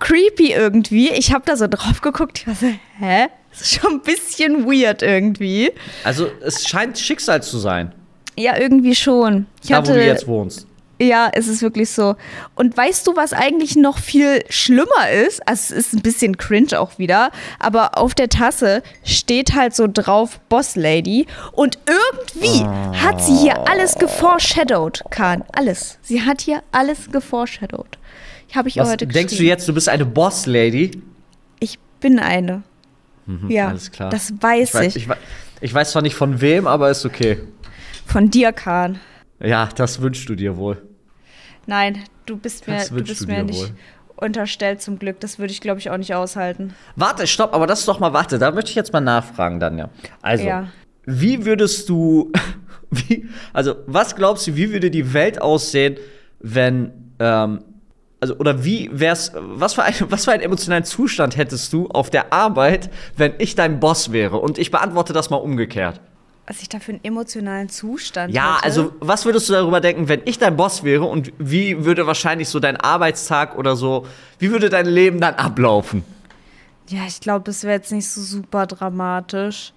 creepy irgendwie. Ich habe da so drauf geguckt. Ich war so, hä? Das ist schon ein bisschen weird irgendwie. also, es scheint Schicksal zu sein, Ja, irgendwie schon. Ich da hatte, wo du jetzt wohnst. Ja, es ist wirklich so. Und weißt du, was eigentlich noch viel schlimmer ist? Also es ist ein bisschen cringe auch wieder, aber auf der Tasse steht halt so drauf Boss Lady und irgendwie hat sie hier alles geforeshadowed, Kahn. Alles. Sie hat hier alles geforeshadowed. Habe ich Was, heute denkst du geschrieben. jetzt, du bist eine Boss-Lady? Ich bin eine. ja, Mhm, alles klar. das weiß Ich weiß, ich. ich, wei- ich weiß zwar nicht von wem, aber ist okay. Von dir, Kahn. Ja, das wünschst du dir wohl. Nein, du bist mir, du bist du mir nicht wohl. unterstellt zum Glück. Das würde ich, glaube ich, auch nicht aushalten. Warte, stopp, aber das ist doch mal, warte, da möchte ich jetzt mal nachfragen dann ja. Also, Ja. wie würdest du, wie, also, was glaubst du, wie würde die Welt aussehen, wenn, ähm, also, oder wie wär's, was für, ein, was für einen emotionalen Zustand hättest du auf der Arbeit, wenn ich dein Boss wäre? Und ich beantworte das mal umgekehrt. Was ich da für einen emotionalen Zustand Ja, hätte. also, was würdest du darüber denken, wenn ich dein Boss wäre und wie würde wahrscheinlich so dein Arbeitstag oder so, wie würde dein Leben dann ablaufen? Ja, ich glaube, das wäre jetzt nicht so super dramatisch.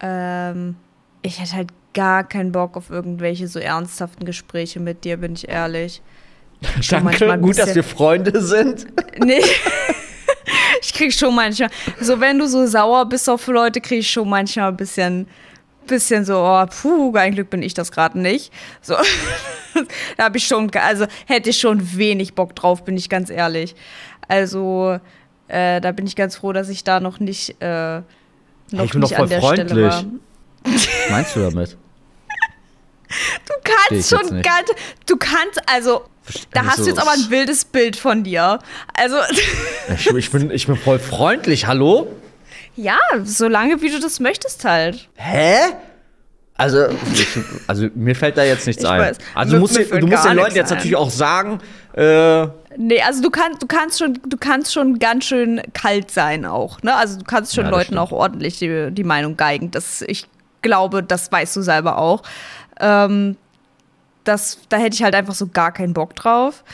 Ähm, ich hätte halt gar keinen Bock auf irgendwelche so ernsthaften Gespräche mit dir, bin ich ehrlich. Schon Danke, gut, dass wir Freunde sind. Nee. ich krieg schon manchmal, so wenn du so sauer bist auf Leute, krieg ich schon manchmal ein bisschen, bisschen so, oh, puh, ein Glück bin ich das gerade nicht. So, da habe ich schon, also hätte ich schon wenig Bock drauf, bin ich ganz ehrlich. Also, äh, da bin ich ganz froh, dass ich da noch nicht, äh, noch ich bin nicht doch voll an der freundlich. Stelle war. Was meinst du damit? Du kannst schon ganz, du kannst, also, da hast du so- jetzt aber ein wildes Bild von dir. Also, Ich, ich, bin, ich bin voll freundlich, hallo? ja, solange wie du das möchtest halt. Hä? Also, also mir fällt da jetzt nichts Ich ein. weiß. Also du musst, du fällt musst den Leuten jetzt ein. natürlich auch sagen, äh, Nee, also du kannst, du kannst schon, du kannst schon ganz schön kalt sein auch, ne? Also du kannst schon Ja, Leuten stimmt. auch ordentlich die, die Meinung geigen. Das, ich glaube, das weißt du selber auch. Ähm, das, da hätte ich halt einfach so gar keinen Bock drauf.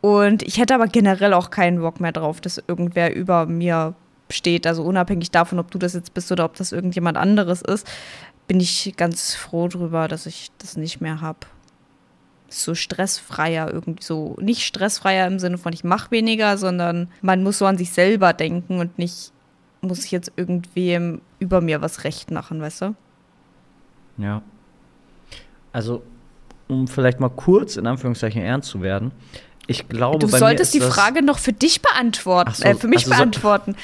Und ich hätte aber generell auch keinen Bock mehr drauf, dass irgendwer über mir steht. Also unabhängig davon, ob du das jetzt bist oder ob das irgendjemand anderes ist, bin ich ganz froh drüber, dass ich das nicht mehr habe. So stressfreier, irgendwie so, nicht stressfreier im Sinne von ich mache weniger, sondern man muss so an sich selber denken und nicht muss ich jetzt irgendwem über mir was recht machen, weißt du? Ja. Also, um vielleicht mal kurz in Anführungszeichen ernst zu werden, ich glaube, du solltest die Frage noch für dich beantworten, so, äh, für mich also beantworten.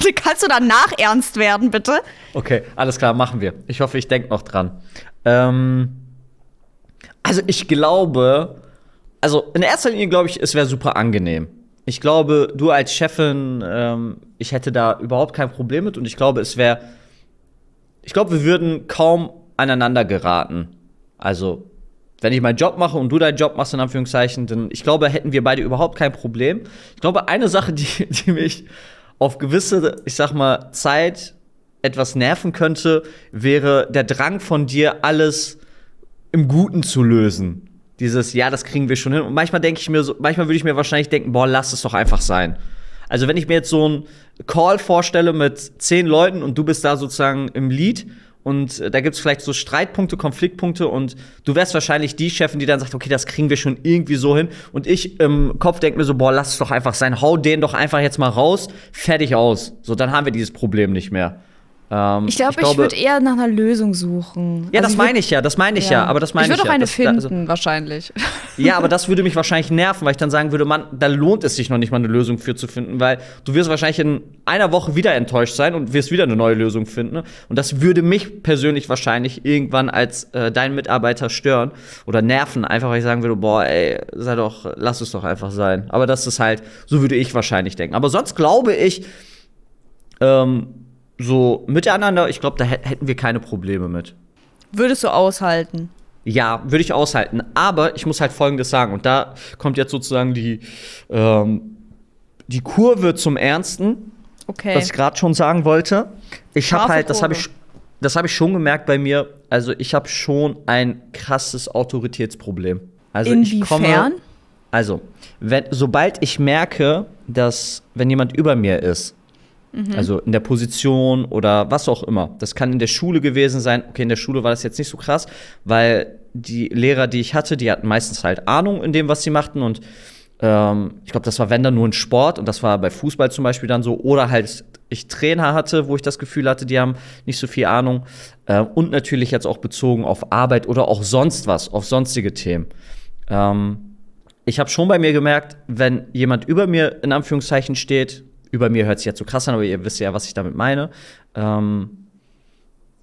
So Kannst du danach ernst werden, bitte? Okay, alles klar, machen wir. Ich hoffe, ich denke noch dran. Ähm, also ich glaube, also in erster Linie glaube ich, es wäre super angenehm. Ich glaube, du als Chefin, ähm, ich hätte da überhaupt kein Problem mit und ich glaube, es wäre, ich glaube, wir würden kaum aneinander geraten. Also wenn ich meinen Job mache und du deinen Job machst, in Anführungszeichen, dann ich glaube, hätten wir beide überhaupt kein Problem. Ich glaube, eine Sache, die, die mich auf gewisse, ich sag mal, Zeit etwas nerven könnte, wäre der Drang von dir, alles im Guten zu lösen. Dieses, ja, das kriegen wir schon hin. Und manchmal denke ich mir so, manchmal würde ich mir wahrscheinlich denken, boah, lass es doch einfach sein. Also, wenn ich mir jetzt so einen Call vorstelle mit zehn Leuten und du bist da sozusagen im Lead und äh, da gibt es vielleicht so Streitpunkte, Konfliktpunkte und du wärst wahrscheinlich die Chefin, die dann sagt, okay, das kriegen wir schon irgendwie so hin. Und ich im Kopf denke mir so, boah, lass es doch einfach sein, hau den doch einfach jetzt mal raus, fertig aus. So, dann haben wir dieses Problem nicht mehr. Ähm, ich, glaub, ich, ich würde eher nach einer Lösung suchen. Ja, also das meine ich ja, das meine ich ja. ja, aber das meine ich. Ich würde auch eine das, finden, also, wahrscheinlich. Ja, aber das würde mich wahrscheinlich nerven, weil ich dann sagen würde, man, da lohnt es sich noch nicht mal eine Lösung für zu finden, weil du wirst wahrscheinlich in einer Woche wieder enttäuscht sein und wirst wieder eine neue Lösung finden. Und das würde mich persönlich wahrscheinlich irgendwann als äh, dein Mitarbeiter stören oder nerven, einfach weil ich sagen würde, boah, ey, sei doch, lass es doch einfach sein. Aber das ist halt, so würde ich wahrscheinlich denken. Aber sonst glaube ich, ähm, so miteinander, ich glaube, da hätten wir keine Probleme mit. Würdest du aushalten? Ja, würde ich aushalten. Aber ich muss halt Folgendes sagen. Und da kommt jetzt sozusagen die, ähm, die Kurve zum Ernsten. Okay. Was ich gerade schon sagen wollte. Ich habe halt, das habe ich, das habe ich schon gemerkt bei mir. Also ich habe schon ein krasses Autoritätsproblem. Also Inwiefern? ich komme. Also, wenn, sobald ich merke, dass wenn jemand über mir ist, Mhm. Also in der Position oder was auch immer. Das kann in der Schule gewesen sein. Okay, in der Schule war das jetzt nicht so krass, weil die Lehrer, die ich hatte, die hatten meistens halt Ahnung in dem, was sie machten. Und ähm, ich glaube, das war, wenn dann nur ein Sport. Und das war bei Fußball zum Beispiel dann so. Oder halt ich Trainer hatte, wo ich das Gefühl hatte, die haben nicht so viel Ahnung. Äh, und natürlich jetzt auch bezogen auf Arbeit oder auch sonst was, auf sonstige Themen. Ähm, ich habe schon bei mir gemerkt, wenn jemand über mir in Anführungszeichen steht, über mir hört sich jetzt so krass an, aber ihr wisst ja, was ich damit meine. Ähm,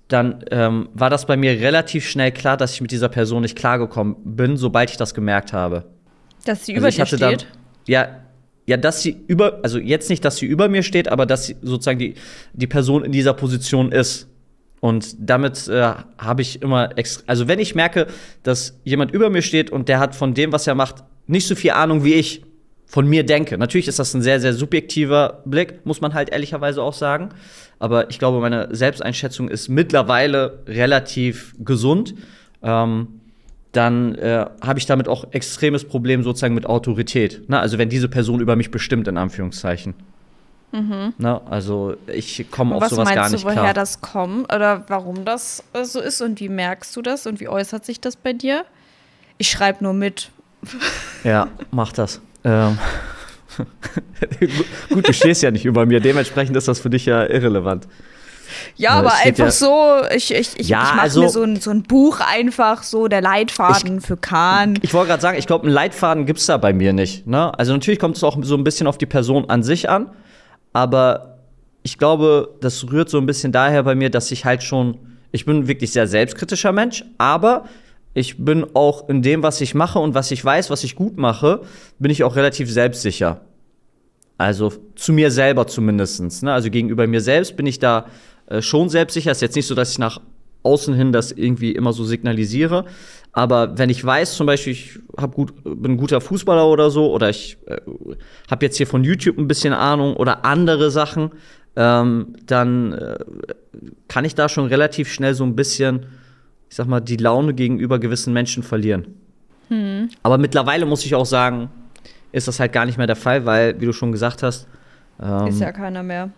dann ähm, war das bei mir relativ schnell klar, dass ich mit dieser Person nicht klargekommen bin, sobald ich das gemerkt habe. Dass sie also über dir steht? Dann, ja, ja, dass sie über, also jetzt nicht, dass sie über mir steht, aber dass sie sozusagen die, die Person in dieser Position ist. Und damit äh, habe ich immer extra, also wenn ich merke, dass jemand über mir steht und der hat von dem, was er macht, nicht so viel Ahnung wie ich, von mir denke. Natürlich ist das ein sehr, sehr subjektiver Blick, muss man halt ehrlicherweise auch sagen. Aber ich glaube, meine Selbsteinschätzung ist mittlerweile relativ gesund. Ähm, dann äh, habe ich damit auch extremes Problem sozusagen mit Autorität. Na, also wenn diese Person über mich bestimmt, in Anführungszeichen. Mhm. Na, also ich komme auf sowas gar nicht du, woher klar. das kommt oder warum das äh, so ist und wie merkst du das und wie äußert sich das bei dir? Ich schreibe nur mit. Ja, mach das. Ähm. Gut, du stehst ja nicht über mir, dementsprechend ist das für dich ja irrelevant. Ja, aber einfach ja so, ich, ich, ich, ja, ich mache also, mir so ein, so ein Buch einfach, so der Leitfaden ich, für Kahn. Ich wollte gerade sagen, ich glaube, einen Leitfaden gibt es da bei mir nicht. Ne? Also natürlich kommt es auch so ein bisschen auf die Person an sich an, aber ich glaube, das rührt so ein bisschen daher bei mir, dass ich halt schon, ich bin wirklich sehr selbstkritischer Mensch, aber ich bin auch in dem, was ich mache und was ich weiß, was ich gut mache, bin ich auch relativ selbstsicher. Also zu mir selber zumindest. Ne? Also gegenüber mir selbst bin ich da äh, schon selbstsicher. Ist jetzt nicht so, dass ich nach außen hin das irgendwie immer so signalisiere. Aber wenn ich weiß, zum Beispiel, ich hab gut, bin ein guter Fußballer oder so, oder ich äh, habe jetzt hier von YouTube ein bisschen Ahnung oder andere Sachen, ähm, dann äh, kann ich da schon relativ schnell so ein bisschen ich sag mal, die Laune gegenüber gewissen Menschen verlieren. Aber mittlerweile muss ich auch sagen, ist das halt gar nicht mehr der Fall, weil, wie du schon gesagt hast, ähm, Ist ja keiner mehr.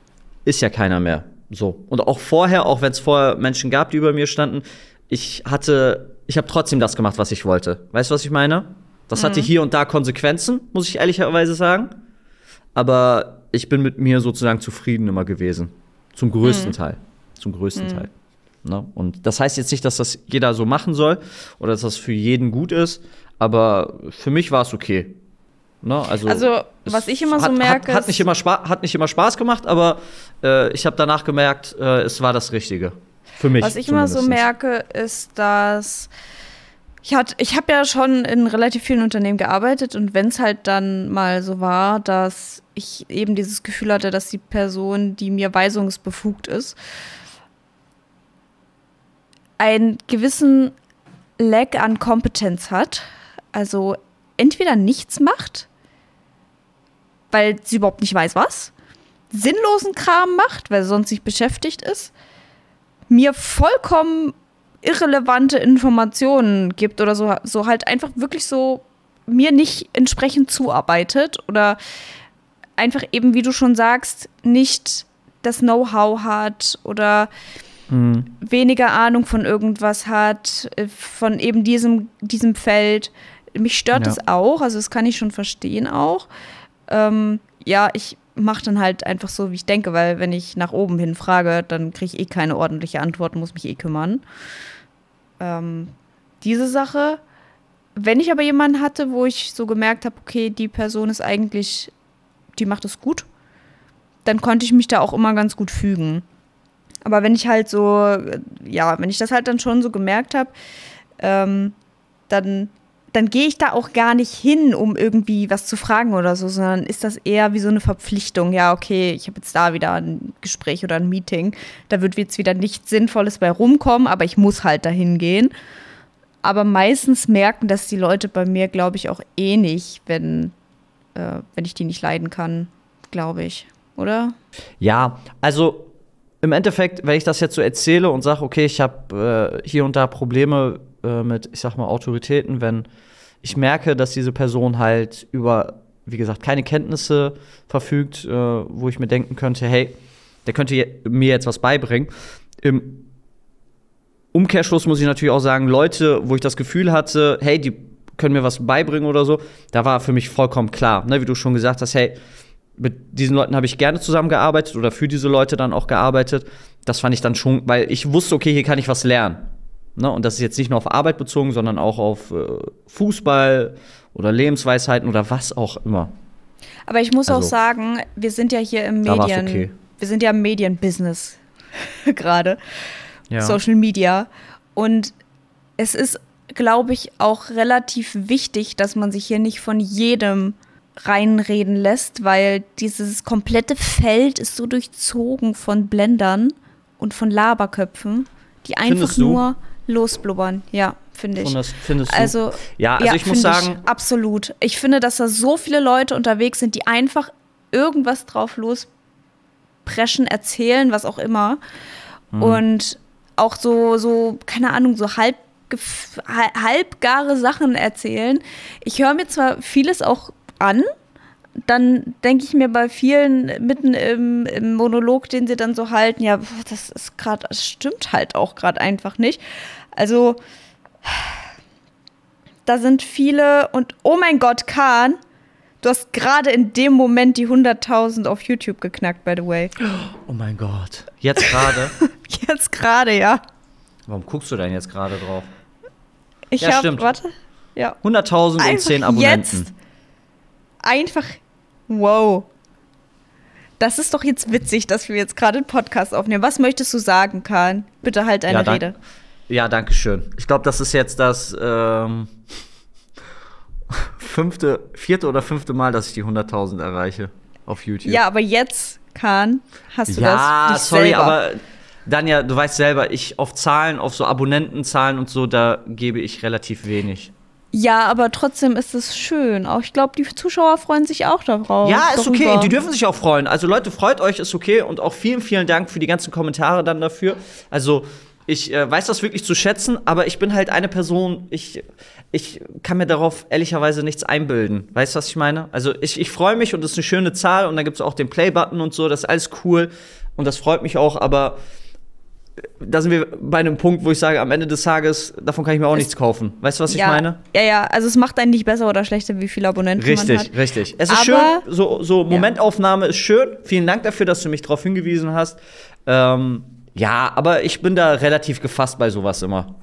ist ja keiner mehr. So. Und auch vorher, auch wenn es vorher Menschen gab, die über mir standen, ich hatte, ich habe trotzdem das gemacht, was ich wollte. Weißt du, was ich meine? Das hatte hier und da Konsequenzen, muss ich ehrlicherweise sagen. Aber ich bin mit mir sozusagen zufrieden immer gewesen. Zum größten Teil. Zum größten Teil. Ne? Und das heißt jetzt nicht, dass das jeder so machen soll oder dass das für jeden gut ist, aber für mich war es okay. Ne? Also, Also, was ich immer so hat, merke, Hat, hat, nicht immer Spaß, hat nicht immer Spaß gemacht, aber äh, ich habe danach gemerkt, äh, es war das Richtige. Für mich. Was ich immer so merke, ist, dass ich, hat- ich habe ja schon in relativ vielen Unternehmen gearbeitet und wenn es halt dann mal so war, dass ich eben dieses Gefühl hatte, dass die Person, die mir weisungsbefugt ist, einen gewissen Lack an Kompetenz hat, also entweder nichts macht, weil sie überhaupt nicht weiß was, sinnlosen Kram macht, weil sie sonst nicht beschäftigt ist, mir vollkommen irrelevante Informationen gibt oder so, so halt einfach wirklich so mir nicht entsprechend zuarbeitet oder einfach eben, wie du schon sagst, nicht das Know-how hat oder Mhm. weniger Ahnung von irgendwas hat, äh, von eben diesem, diesem Feld. Mich stört Ja. es auch, also das kann ich schon verstehen auch. Ähm, ja, ich mache dann halt einfach so, wie ich denke, weil wenn ich nach oben hin frage, dann kriege ich eh keine ordentliche Antwort, muss mich eh kümmern. Ähm, diese Sache. Wenn ich aber jemanden hatte, wo ich so gemerkt habe, okay, die Person ist eigentlich, die macht es gut, dann konnte ich mich da auch immer ganz gut fügen. Aber wenn ich halt so, äh, ja, wenn ich das halt dann schon so gemerkt habe, ähm, dann, dann gehe ich da auch gar nicht hin, um irgendwie was zu fragen oder so, sondern ist das eher wie so eine Verpflichtung. Ja, okay, ich habe jetzt da wieder ein Gespräch oder ein Meeting. Da wird jetzt wieder nichts Sinnvolles bei rumkommen, aber ich muss halt dahin gehen. Aber meistens merken das die Leute bei mir, glaube ich, auch eh nicht, wenn, äh, wenn ich die nicht leiden kann, glaube ich. Oder? Ja, also im Endeffekt, wenn ich das jetzt so erzähle und sage, okay, ich habe äh, hier und da Probleme äh, mit, ich sag mal, Autoritäten, wenn ich merke, dass diese Person halt über, wie gesagt, keine Kenntnisse verfügt, äh, wo ich mir denken könnte, hey, der könnte mir jetzt was beibringen. Im Umkehrschluss muss ich natürlich auch sagen, Leute, wo ich das Gefühl hatte, hey, die können mir was beibringen oder so, da war für mich vollkommen klar, ne, wie du schon gesagt hast, hey, mit diesen Leuten habe ich gerne zusammengearbeitet oder für diese Leute dann auch gearbeitet. Das fand ich dann schon, weil ich wusste, okay, hier kann ich was lernen. Ne? Und das ist jetzt nicht nur auf Arbeit bezogen, sondern auch auf äh, Fußball oder Lebensweisheiten oder was auch immer. Aber ich muss auch Also, sagen, wir sind ja hier im Medien, okay. wir sind ja im Medienbusiness gerade, Ja. Social Media. Und es ist, glaube ich, auch relativ wichtig, dass man sich hier nicht von jedem reinreden lässt, weil dieses komplette Feld ist so durchzogen von Blendern und von Laberköpfen, die einfach Findest du? nur losblubbern. Ja, finde ich. Und das findest du? Also, ja, also ich muss sagen, absolut. Ich finde, dass da so viele Leute unterwegs sind, die einfach irgendwas drauf lospreschen, erzählen, was auch immer. Mhm. Und auch so, so, keine Ahnung, so halb, halbgare Sachen erzählen. Ich höre mir zwar vieles auch an, dann denke ich mir bei vielen mitten im, im Monolog, den sie dann so halten, ja, das ist gerade, das stimmt halt auch gerade einfach nicht. Also, da sind viele und oh mein Gott, Kahn, du hast gerade in dem Moment die 100.000 auf YouTube geknackt, by the way. oh mein Gott. Jetzt gerade. Jetzt gerade, ja. Warum guckst du denn jetzt gerade drauf? Ich Ja, habe, stimmt. warte, ja. 100.000 und Einfach 10 Abonnenten. jetzt. Einfach, wow. Das ist doch jetzt witzig, dass wir jetzt gerade einen Podcast aufnehmen. Was möchtest du sagen, Kahn? Bitte halt deine Ja, Rede. Ja, danke schön. Ich glaube, das ist jetzt das ähm, fünfte, vierte oder fünfte Mal, dass ich die 100.000 erreiche auf YouTube. Ja, aber jetzt, Kahn, hast du ja das dich sorry, selber. aber Danja, du weißt selber, ich auf Zahlen, auf so Abonnentenzahlen und so, da gebe ich relativ wenig. Ja, aber trotzdem ist es schön. Auch ich glaube, die Zuschauer freuen sich auch darauf. Ja, ist okay, darüber. die dürfen sich auch freuen. Also Leute, freut euch, ist okay und auch vielen, vielen Dank für die ganzen Kommentare dann dafür. Also ich äh, weiß das wirklich zu schätzen, aber ich bin halt eine Person, ich, ich kann mir darauf ehrlicherweise nichts einbilden. Weißt du, was ich meine? Also ich, ich freue mich und es ist eine schöne Zahl und dann gibt es auch den Play-Button und so, das ist alles cool und das freut mich auch, aber da sind wir bei einem Punkt, wo ich sage, am Ende des Tages, davon kann ich mir auch es, nichts kaufen. Weißt du, was ja, ich meine? Ja, ja, also es macht einen nicht besser oder schlechter, wie viele Abonnenten richtig, man hat. Richtig, richtig. Es ist Aber, schön, so, so Momentaufnahme ja. ist schön. Vielen Dank dafür, dass du mich darauf hingewiesen hast. Ähm, ja, aber ich bin da relativ gefasst bei sowas immer.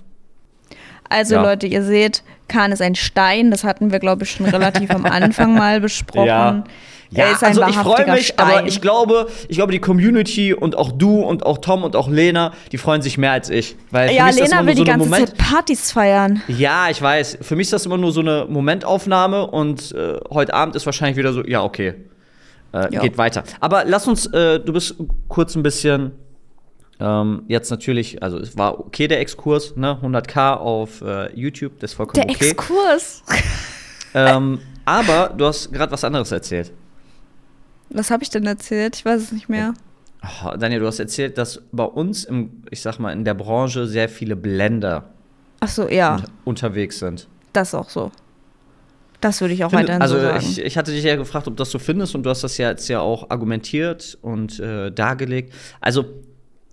Also ja. Leute, ihr seht, Kahn ist ein Stein. Das hatten wir, glaube ich, schon relativ am Anfang mal besprochen. Ja. Ja, also ich freue mich, Stein. aber ich glaube, ich glaube, die Community und auch du und auch Tom und auch Lena, die freuen sich mehr als ich. Weil ja, Lena will so die ganze Moment Zeit Partys feiern. Ja, ich weiß. Für mich ist das immer nur so eine Momentaufnahme und äh, heute Abend ist wahrscheinlich wieder so, ja, okay. Äh, geht weiter. Aber lass uns, äh, du bist kurz ein bisschen ähm, jetzt natürlich, also es war okay der Exkurs, ne? 100k auf äh, YouTube, das ist vollkommen der okay. Der Exkurs. ähm, aber du hast gerade was anderes erzählt. Was habe ich denn erzählt? Ich weiß es nicht mehr. Oh, Daniel, du hast erzählt, dass bei uns im, ich sag mal, in der Branche sehr viele Blender Ach so, ja. Un unterwegs sind. Das auch so. Das würde ich auch Find, weiterhin also so sagen. Ich, ich hatte dich ja gefragt, ob das so findest und du hast das ja jetzt ja auch argumentiert und äh, dargelegt. Also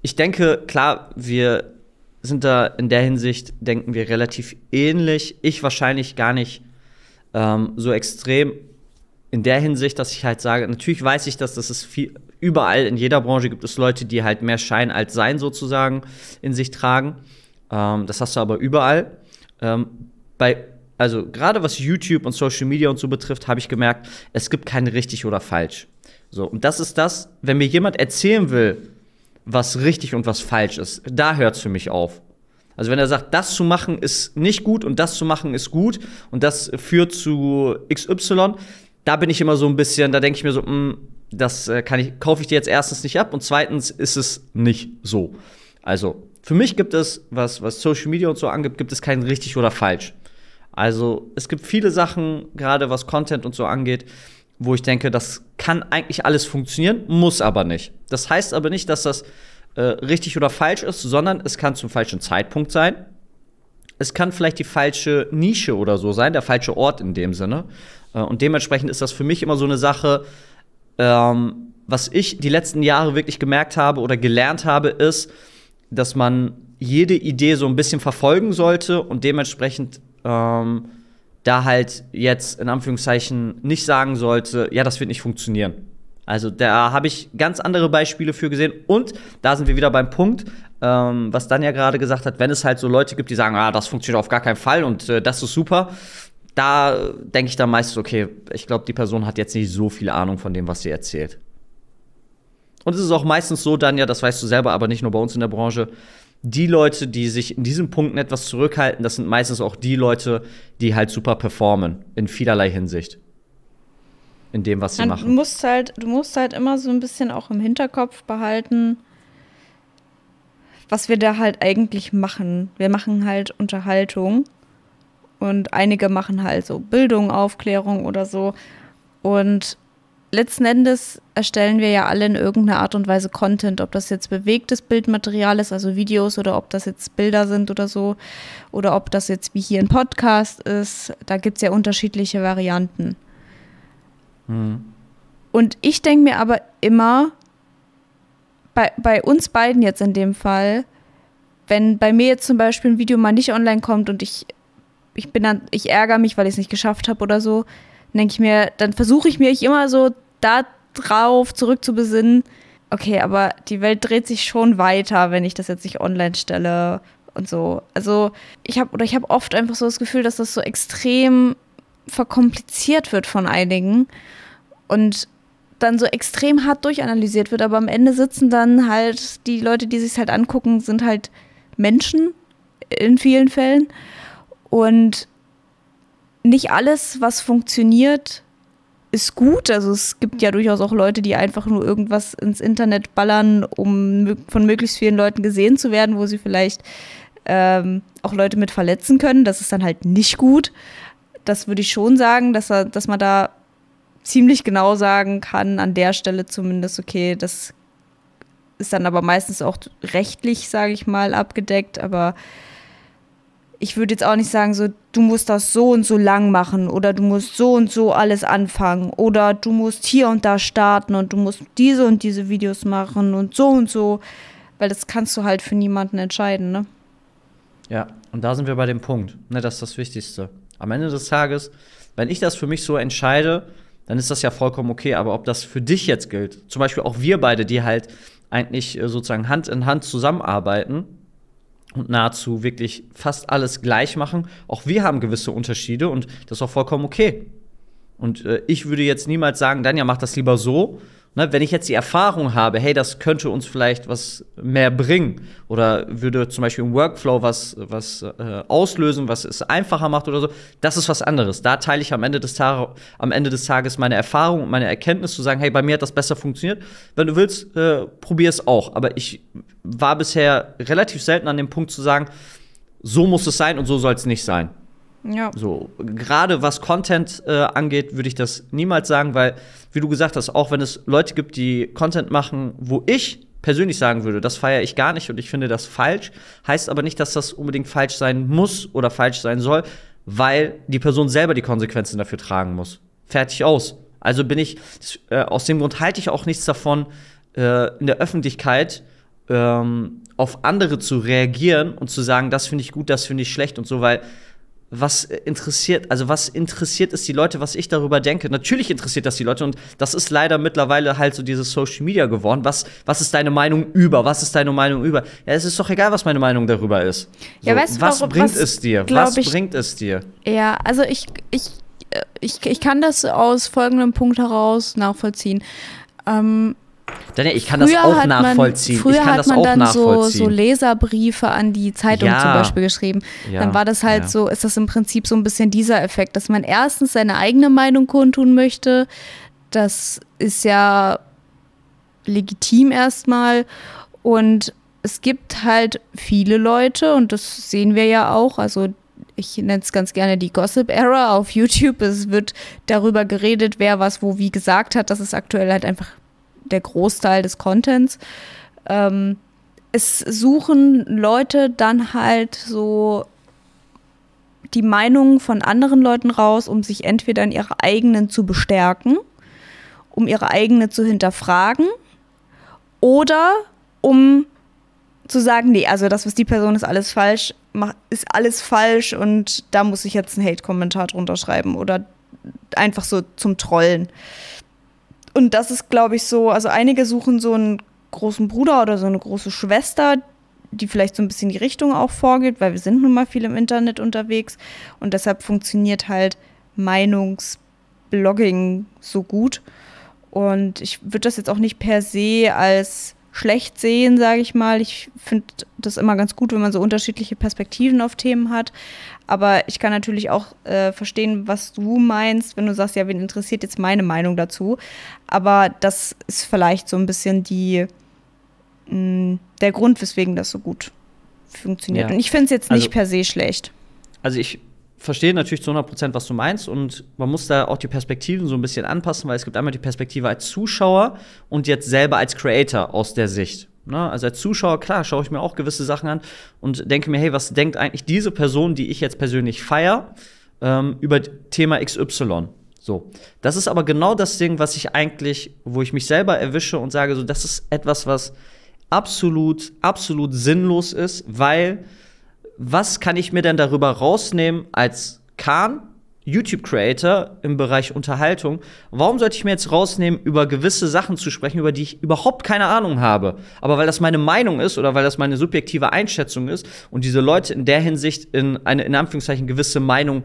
ich denke, klar, wir sind da in der Hinsicht, denken wir relativ ähnlich. Ich wahrscheinlich gar nicht ähm, so extrem in der Hinsicht, dass ich halt sage, natürlich weiß ich, dass das ist viel, überall in jeder Branche gibt es Leute, die halt mehr Schein als Sein sozusagen in sich tragen. Ähm, das hast du aber überall. Ähm, bei, also gerade was YouTube und Social Media und so betrifft, habe ich gemerkt, es gibt kein richtig oder falsch. So, und das ist das, wenn mir jemand erzählen will, was richtig und was falsch ist, da hört es für mich auf. Also wenn er sagt, das zu machen ist nicht gut und das zu machen ist gut und das führt zu XY, da bin ich immer so ein bisschen, da denke ich mir so, mh, hm, das äh, kann ich, kaufe ich dir jetzt erstens nicht ab und zweitens ist es nicht so. Also für mich gibt es, was, was Social Media und so angibt, gibt es kein richtig oder falsch. Also es gibt viele Sachen, gerade was Content und so angeht, wo ich denke, das kann eigentlich alles funktionieren, muss aber nicht. Das heißt aber nicht, dass das äh, richtig oder falsch ist, sondern es kann zum falschen Zeitpunkt sein. Es kann vielleicht die falsche Nische oder so sein, der falsche Ort in dem Sinne. Äh, und dementsprechend ist das für mich immer so eine Sache, ähm, was ich die letzten Jahre wirklich gemerkt habe oder gelernt habe, ist, dass man jede Idee so ein bisschen verfolgen sollte und dementsprechend ähm, da halt jetzt in Anführungszeichen nicht sagen sollte, ja, das wird nicht funktionieren. Also da habe ich ganz andere Beispiele für gesehen. Und da sind wir wieder beim Punkt, ähm, was Dan ja gerade gesagt hat, wenn es halt so Leute gibt, die sagen, ah, das funktioniert auf gar keinen Fall und äh, das ist super, da denke ich dann meistens, okay, ich glaube, die Person hat jetzt nicht so viel Ahnung von dem, was sie erzählt. Und es ist auch meistens so dann ja, das weißt du selber, aber nicht nur bei uns in der Branche, die Leute, die sich in diesen Punkten etwas zurückhalten, das sind meistens auch die Leute, die halt super performen, in vielerlei Hinsicht. In dem, was sie Man machen. Musst halt, du musst halt immer so ein bisschen auch im Hinterkopf behalten, was wir da halt eigentlich machen. Wir machen halt Unterhaltung und einige machen halt so Bildung, Aufklärung oder so. Und letzten Endes erstellen wir ja alle in irgendeiner Art und Weise Content, ob das jetzt bewegtes Bildmaterial ist, also Videos, oder ob das jetzt Bilder sind oder so, oder ob das jetzt wie hier ein Podcast ist. Da gibt es ja unterschiedliche Varianten. Hm. Und ich denke mir aber immer, bei, bei uns beiden jetzt in dem Fall, wenn bei mir jetzt zum Beispiel ein Video mal nicht online kommt und ich ich bin dann, ich ärgere mich, weil ich es nicht geschafft habe oder so, denke ich mir, dann versuche ich mich immer so da drauf zurückzubesinnen. Okay, aber die Welt dreht sich schon weiter, wenn ich das jetzt nicht online stelle und so. Also ich habe oder ich habe oft einfach so das Gefühl, dass das so extrem verkompliziert wird von einigen und dann so extrem hart durchanalysiert wird, aber am Ende sitzen dann halt die Leute, die sich halt angucken, sind halt Menschen in vielen Fällen und nicht alles, was funktioniert, ist gut. Also es gibt ja durchaus auch Leute, die einfach nur irgendwas ins Internet ballern, um von möglichst vielen Leuten gesehen zu werden, wo sie vielleicht ähm, auch Leute mit verletzen können. Das ist dann halt nicht gut. Das würde ich schon sagen, dass, dass man da ziemlich genau sagen kann, an der Stelle zumindest, okay, das ist dann aber meistens auch rechtlich, sage ich mal, abgedeckt. Aber ich würde jetzt auch nicht sagen, so, du musst das so und so lang machen oder du musst so und so alles anfangen oder du musst hier und da starten und du musst diese und diese Videos machen und so und so, weil das kannst du halt für niemanden entscheiden, ne? Ja, und da sind wir bei dem Punkt, ne, das ist das Wichtigste. Am Ende des Tages, wenn ich das für mich so entscheide, dann ist das ja vollkommen okay, aber ob das für dich jetzt gilt, zum Beispiel auch wir beide, die halt eigentlich äh, sozusagen Hand in Hand zusammenarbeiten, und nahezu wirklich fast alles gleich machen. Auch wir haben gewisse Unterschiede und das ist auch vollkommen okay. Und äh, ich würde jetzt niemals sagen, Danja, mach das lieber so, Ne, wenn ich jetzt die Erfahrung habe, hey, das könnte uns vielleicht was mehr bringen oder würde zum Beispiel im Workflow was, was äh, auslösen, was es einfacher macht oder so, das ist was anderes. Da teile ich am Ende, des am Ende des Tages meine Erfahrung und meine Erkenntnis zu sagen, hey, bei mir hat das besser funktioniert. Wenn du willst, äh, probier es auch. Aber ich war bisher relativ selten an dem Punkt zu sagen, so muss es sein und so soll es nicht sein. Ja. So, gerade was Content äh, angeht, würde ich das niemals sagen, weil, wie du gesagt hast, auch wenn es Leute gibt, die Content machen, wo ich persönlich sagen würde, das feiere ich gar nicht und ich finde das falsch, heißt aber nicht, dass das unbedingt falsch sein muss oder falsch sein soll, weil die Person selber die Konsequenzen dafür tragen muss. Fertig aus. Also bin ich, äh, aus dem Grund halte ich auch nichts davon, äh, in der Öffentlichkeit ähm, auf andere zu reagieren und zu sagen, das finde ich gut, das finde ich schlecht und so, weil was interessiert, also was interessiert es die Leute, was ich darüber denke? Natürlich interessiert das die Leute und das ist leider mittlerweile halt so dieses Social Media geworden. Was, was ist deine Meinung über? Was ist deine Meinung über? Ja, es ist doch egal, was meine Meinung darüber ist. So, ja, weißt du, was warum, bringt was, es dir? Was ich, bringt es dir? Ja, also ich, ich, ich, ich kann das aus folgendem Punkt heraus nachvollziehen. Ähm, Daniel, ich kann das auch nachvollziehen. Man, früher hat man dann so, so, Leserbriefe an die Zeitung ja. zum Beispiel geschrieben. Ja. Dann war das halt ja. so, ist das im Prinzip so ein bisschen dieser Effekt, dass man erstens seine eigene Meinung kundtun möchte. Das ist ja legitim erstmal. Und es gibt halt viele Leute, und das sehen wir ja auch, also ich nenne es ganz gerne die Gossip Era auf YouTube. Es wird darüber geredet, wer was wo wie gesagt hat. Das ist aktuell halt einfach der Großteil des Contents. Ähm, es suchen Leute dann halt so die Meinungen von anderen Leuten raus, um sich entweder in ihrer eigenen zu bestärken, um ihre eigene zu hinterfragen oder um zu sagen, nee, also das, was die Person ist, alles falsch, ist alles falsch und da muss ich jetzt einen Hate-Kommentar drunter schreiben oder einfach so zum Trollen. Und das ist, glaube ich, so, also einige suchen so einen großen Bruder oder so eine große Schwester, die vielleicht so ein bisschen die Richtung auch vorgeht, weil wir sind nun mal viel im Internet unterwegs und deshalb funktioniert halt Meinungsblogging so gut. Und ich würde das jetzt auch nicht per se als schlecht sehen, sage ich mal. Ich finde das immer ganz gut, wenn man so unterschiedliche Perspektiven auf Themen hat. Aber ich kann natürlich auch äh, verstehen, was du meinst, wenn du sagst, ja, wen interessiert jetzt meine Meinung dazu. Aber das ist vielleicht so ein bisschen die, mh, mm, der Grund, weswegen das so gut funktioniert. Ja. Und ich finde es jetzt nicht also, per se schlecht. Also ich verstehe natürlich zu 100 Prozent, was du meinst und man muss da auch die Perspektiven so ein bisschen anpassen, weil es gibt einmal die Perspektive als Zuschauer und jetzt selber als Creator aus der Sicht. Ne? Also als Zuschauer, klar, schaue ich mir auch gewisse Sachen an und denke mir, hey, was denkt eigentlich diese Person, die ich jetzt persönlich feiere, ähm, über Thema XY? So, das ist aber genau das Ding, was ich eigentlich, wo ich mich selber erwische und sage, so, das ist etwas, was absolut, absolut sinnlos ist, weil was kann ich mir denn darüber rausnehmen als Kahn, YouTube-Creator im Bereich Unterhaltung, warum sollte ich mir jetzt rausnehmen, über gewisse Sachen zu sprechen, über die ich überhaupt keine Ahnung habe? Aber weil das meine Meinung ist oder weil das meine subjektive Einschätzung ist und diese Leute in der Hinsicht in eine, in Anführungszeichen, gewisse Meinung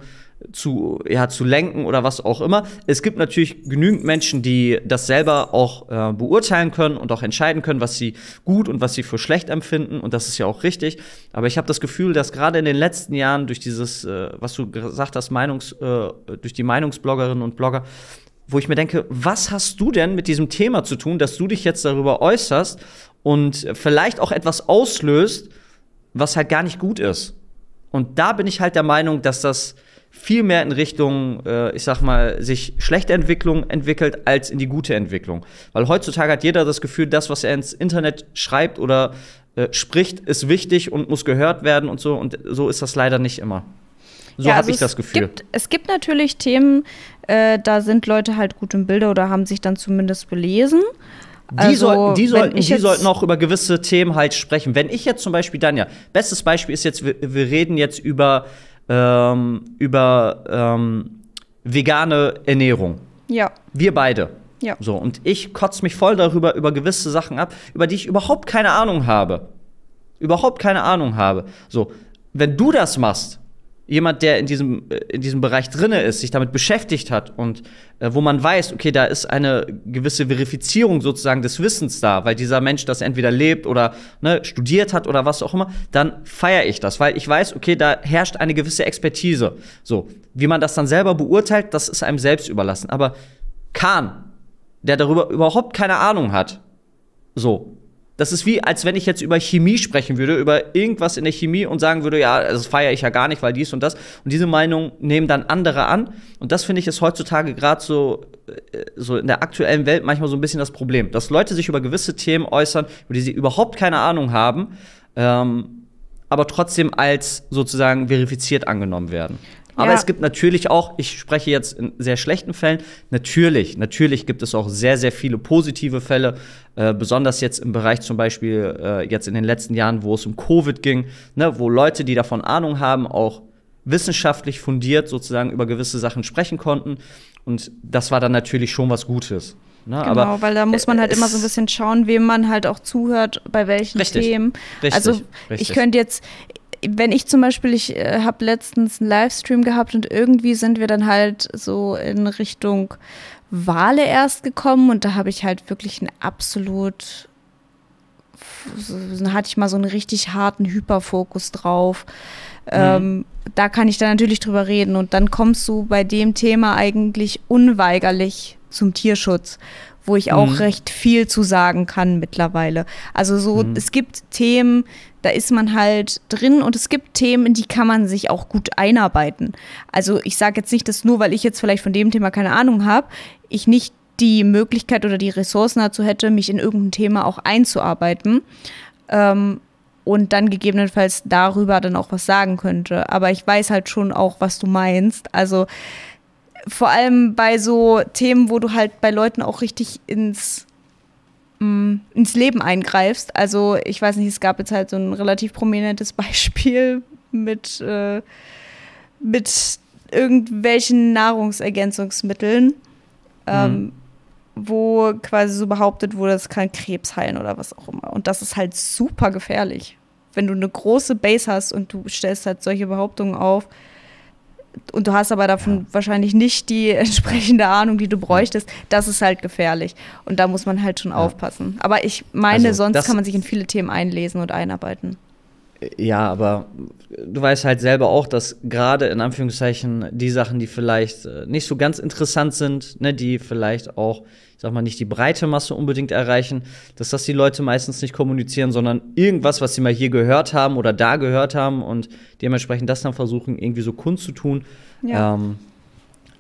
zu, ja, zu lenken oder was auch immer. Es gibt natürlich genügend Menschen, die das selber auch äh, beurteilen können und auch entscheiden können, was sie gut und was sie für schlecht empfinden. Und das ist ja auch richtig. Aber ich habe das Gefühl, dass gerade in den letzten Jahren durch dieses, äh, was du gesagt hast, Meinungs, äh, durch die Meinungsbloggerinnen und Blogger, wo ich mir denke, was hast du denn mit diesem Thema zu tun, dass du dich jetzt darüber äußerst und vielleicht auch etwas auslöst, was halt gar nicht gut ist. Und da bin ich halt der Meinung, dass das viel mehr in Richtung, äh, ich sag mal, sich schlechte Entwicklung entwickelt als in die gute Entwicklung. Weil heutzutage hat jeder das Gefühl, das, was er ins Internet schreibt oder äh, spricht, ist wichtig und muss gehört werden und so. Und so ist das leider nicht immer. So Ja, habe also ich das Gefühl. Gibt, es gibt natürlich Themen, äh, da sind Leute halt gut im Bilde oder haben sich dann zumindest belesen. Die, Also, sollten, die, sollten, die sollten auch über gewisse Themen halt sprechen. Wenn ich jetzt zum Beispiel, Danja, bestes Beispiel ist jetzt, wir, wir reden jetzt über, ähm, über ähm, vegane Ernährung. Ja, Wir beide. Ja. So, und ich kotze mich voll darüber, über gewisse Sachen ab, über die ich überhaupt keine Ahnung habe. Überhaupt keine Ahnung habe. So, wenn du das machst, jemand, der in diesem, äh, in diesem Bereich drinne ist, sich damit beschäftigt hat und äh, wo man weiß, okay, da ist eine gewisse Verifizierung sozusagen des Wissens da, weil dieser Mensch das entweder lebt oder ne, studiert hat oder was auch immer, dann feiere ich das, weil ich weiß, okay, da herrscht eine gewisse Expertise. So, wie man das dann selber beurteilt, das ist einem selbst überlassen. Aber Kahn, der darüber überhaupt keine Ahnung hat, so. Das ist wie, als wenn ich jetzt über Chemie sprechen würde, über irgendwas in der Chemie und sagen würde, ja, das feiere ich ja gar nicht, weil dies und das. Und diese Meinung nehmen dann andere an. Und das finde ich ist heutzutage gerade so, äh, so in der aktuellen Welt manchmal so ein bisschen das Problem, dass Leute sich über gewisse Themen äußern, über die sie überhaupt keine Ahnung haben, ähm, aber trotzdem als sozusagen verifiziert angenommen werden. Aber Ja. es gibt natürlich auch, ich spreche jetzt in sehr schlechten Fällen, natürlich, natürlich gibt es auch sehr, sehr viele positive Fälle, äh, besonders jetzt im Bereich zum Beispiel äh, jetzt in den letzten Jahren, wo es um Covid ging, ne, wo Leute, die davon Ahnung haben, auch wissenschaftlich fundiert sozusagen über gewisse Sachen sprechen konnten. Und das war dann natürlich schon was Gutes. Ne? genau, Aber weil da muss man halt immer so ein bisschen schauen, wem man halt auch zuhört, bei welchen Richtig, Themen. richtig, also ich könnte jetzt, wenn ich zum Beispiel, ich äh, habe letztens einen Livestream gehabt und irgendwie sind wir dann halt so in Richtung Wale erst gekommen und da habe ich halt wirklich einen absolut, hatte ich mal so einen richtig harten Hyperfokus drauf. Ähm, da kann ich dann natürlich drüber reden und dann kommst du bei dem Thema eigentlich unweigerlich zum Tierschutz, wo ich auch Mhm. recht viel zu sagen kann mittlerweile. Also so, es gibt Themen, da ist man halt drin und es gibt Themen, in die kann man sich auch gut einarbeiten. Also ich sage jetzt nicht, dass nur weil ich jetzt vielleicht von dem Thema keine Ahnung habe, ich nicht die Möglichkeit oder die Ressourcen dazu hätte, mich in irgendein Thema auch einzuarbeiten. Ähm, und dann gegebenenfalls darüber dann auch was sagen könnte. Aber ich weiß halt schon auch, was du meinst. Also vor allem bei so Themen, wo du halt bei Leuten auch richtig ins, mm, ins Leben eingreifst. Also ich weiß nicht, es gab jetzt halt so ein relativ prominentes Beispiel mit, äh, mit irgendwelchen Nahrungsergänzungsmitteln, ähm, wo quasi so behauptet wurde, es kann Krebs heilen oder was auch immer. Und das ist halt super gefährlich. Wenn du eine große Base hast und du stellst halt solche Behauptungen auf und du hast aber davon wahrscheinlich nicht die entsprechende Ahnung, die du bräuchtest, das ist halt gefährlich. Und da muss man halt schon aufpassen. Aber ich meine, Also, sonst kann man sich in viele Themen einlesen und einarbeiten. Ja, aber du weißt halt selber auch, dass gerade in Anführungszeichen die Sachen, die vielleicht äh, nicht so ganz interessant sind, ne, die vielleicht auch, ich sag mal, nicht die breite Masse unbedingt erreichen, dass das die Leute meistens nicht kommunizieren, sondern irgendwas, was sie mal hier gehört haben oder da gehört haben und dementsprechend das dann versuchen, irgendwie so kundzutun. Ja. Ähm,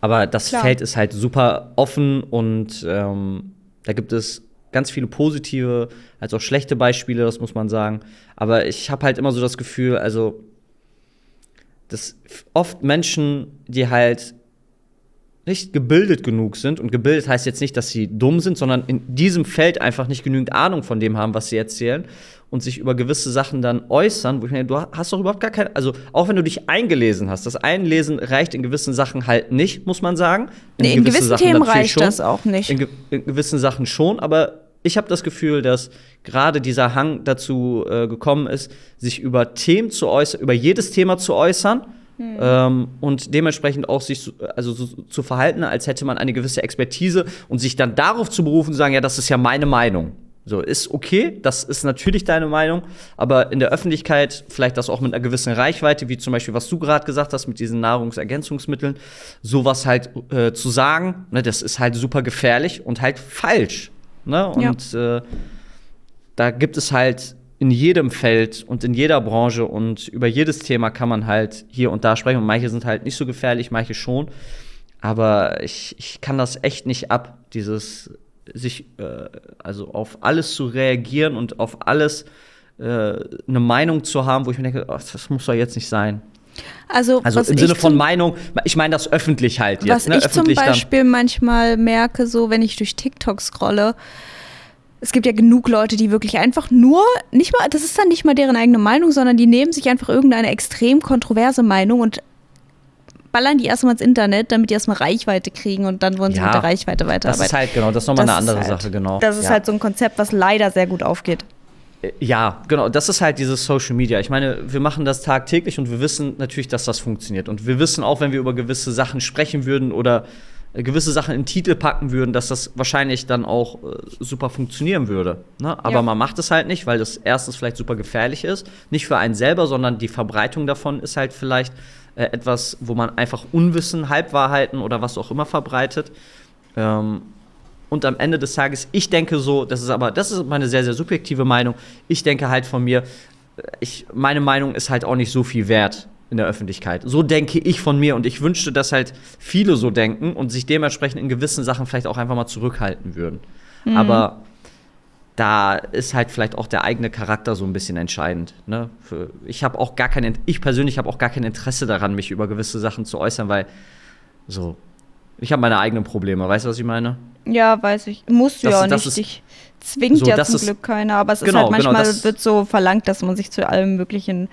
aber das Klar. Feld ist halt super offen und ähm, da gibt es ganz viele positive als auch schlechte Beispiele, das muss man sagen. Aber ich habe halt immer so das Gefühl, also, dass oft Menschen, die halt nicht gebildet genug sind, und gebildet heißt jetzt nicht, dass sie dumm sind, sondern in diesem Feld einfach nicht genügend Ahnung von dem haben, was sie erzählen und sich über gewisse Sachen dann äußern, wo ich mir, du hast doch überhaupt gar keine, also auch wenn du dich eingelesen hast, das Einlesen reicht in gewissen Sachen halt nicht, muss man sagen. Nee, in gewisse gewissen Sachen Themen reicht das auch nicht. In, ge in gewissen Sachen schon, aber ich habe das Gefühl, dass gerade dieser Hang dazu äh, gekommen ist, sich über Themen zu äußern, über jedes Thema zu äußern Hm. ähm, und dementsprechend auch sich so, also so, zu verhalten, als hätte man eine gewisse Expertise und sich dann darauf zu berufen, zu sagen, ja, das ist ja meine Meinung. So, ist okay, das ist natürlich deine Meinung, aber in der Öffentlichkeit, vielleicht das auch mit einer gewissen Reichweite, wie zum Beispiel, was du gerade gesagt hast mit diesen Nahrungsergänzungsmitteln, sowas halt äh, zu sagen, ne, das ist halt super gefährlich und halt falsch. Ne? Und äh, da gibt es halt in jedem Feld und in jeder Branche und über jedes Thema kann man halt hier und da sprechen. Und manche sind halt nicht so gefährlich, manche schon. Aber ich, ich kann das echt nicht ab, dieses sich äh, also auf alles zu reagieren und auf alles äh, eine Meinung zu haben, wo ich mir denke, oh, das muss doch jetzt nicht sein. Also, Also im Sinne von Meinung, ich meine das öffentlich halt Was jetzt. Ne? ich zum öffentlich dann- Beispiel manchmal merke, so wenn ich durch TikTok scrolle, es gibt ja genug Leute, die wirklich einfach nur, nicht mal, das ist dann nicht mal deren eigene Meinung, sondern die nehmen sich einfach irgendeine extrem kontroverse Meinung und ballern die erstmal ins Internet, damit die erstmal Reichweite kriegen und dann wollen sie Ja, mit der Reichweite Das weiterarbeiten. ist halt, genau, das ist nochmal Das eine andere halt- Sache, genau. Das ist ja. halt so ein Konzept, was leider sehr gut aufgeht. Ja, genau, das ist halt dieses Social Media. Ich meine, wir machen das tagtäglich und wir wissen natürlich, dass das funktioniert. Und wir wissen auch, wenn wir über gewisse Sachen sprechen würden oder äh, gewisse Sachen in Titel packen würden, dass das wahrscheinlich dann auch äh, super funktionieren würde. Ne? Aber Ja. man macht es halt nicht, weil das erstens vielleicht super gefährlich ist. Nicht für einen selber, sondern die Verbreitung davon ist halt vielleicht äh, etwas, wo man einfach Unwissen, Halbwahrheiten oder was auch immer verbreitet. Ähm, und am Ende des Tages, ich denke so, das ist aber, das ist meine sehr, sehr subjektive Meinung. Ich denke halt von mir, äh, ich, meine Meinung ist halt auch nicht so viel wert in der Öffentlichkeit. So denke ich von mir und ich wünschte, dass halt viele so denken und sich dementsprechend in gewissen Sachen vielleicht auch einfach mal zurückhalten würden. Aber da ist halt vielleicht auch der eigene Charakter so ein bisschen entscheidend. Ne? Für, ich habe auch gar kein, ich persönlich habe auch gar kein Interesse daran, mich über gewisse Sachen zu äußern, weil so, ich habe meine eigenen Probleme. Weißt du, was ich meine? Ja, weiß ich. Musst du Das- ja auch das nicht. ist- Dich zwingt so, ja zum ist- Glück keiner. Aber es ist Genau, halt genau, manchmal das- wird so verlangt, dass man sich zu allem möglichen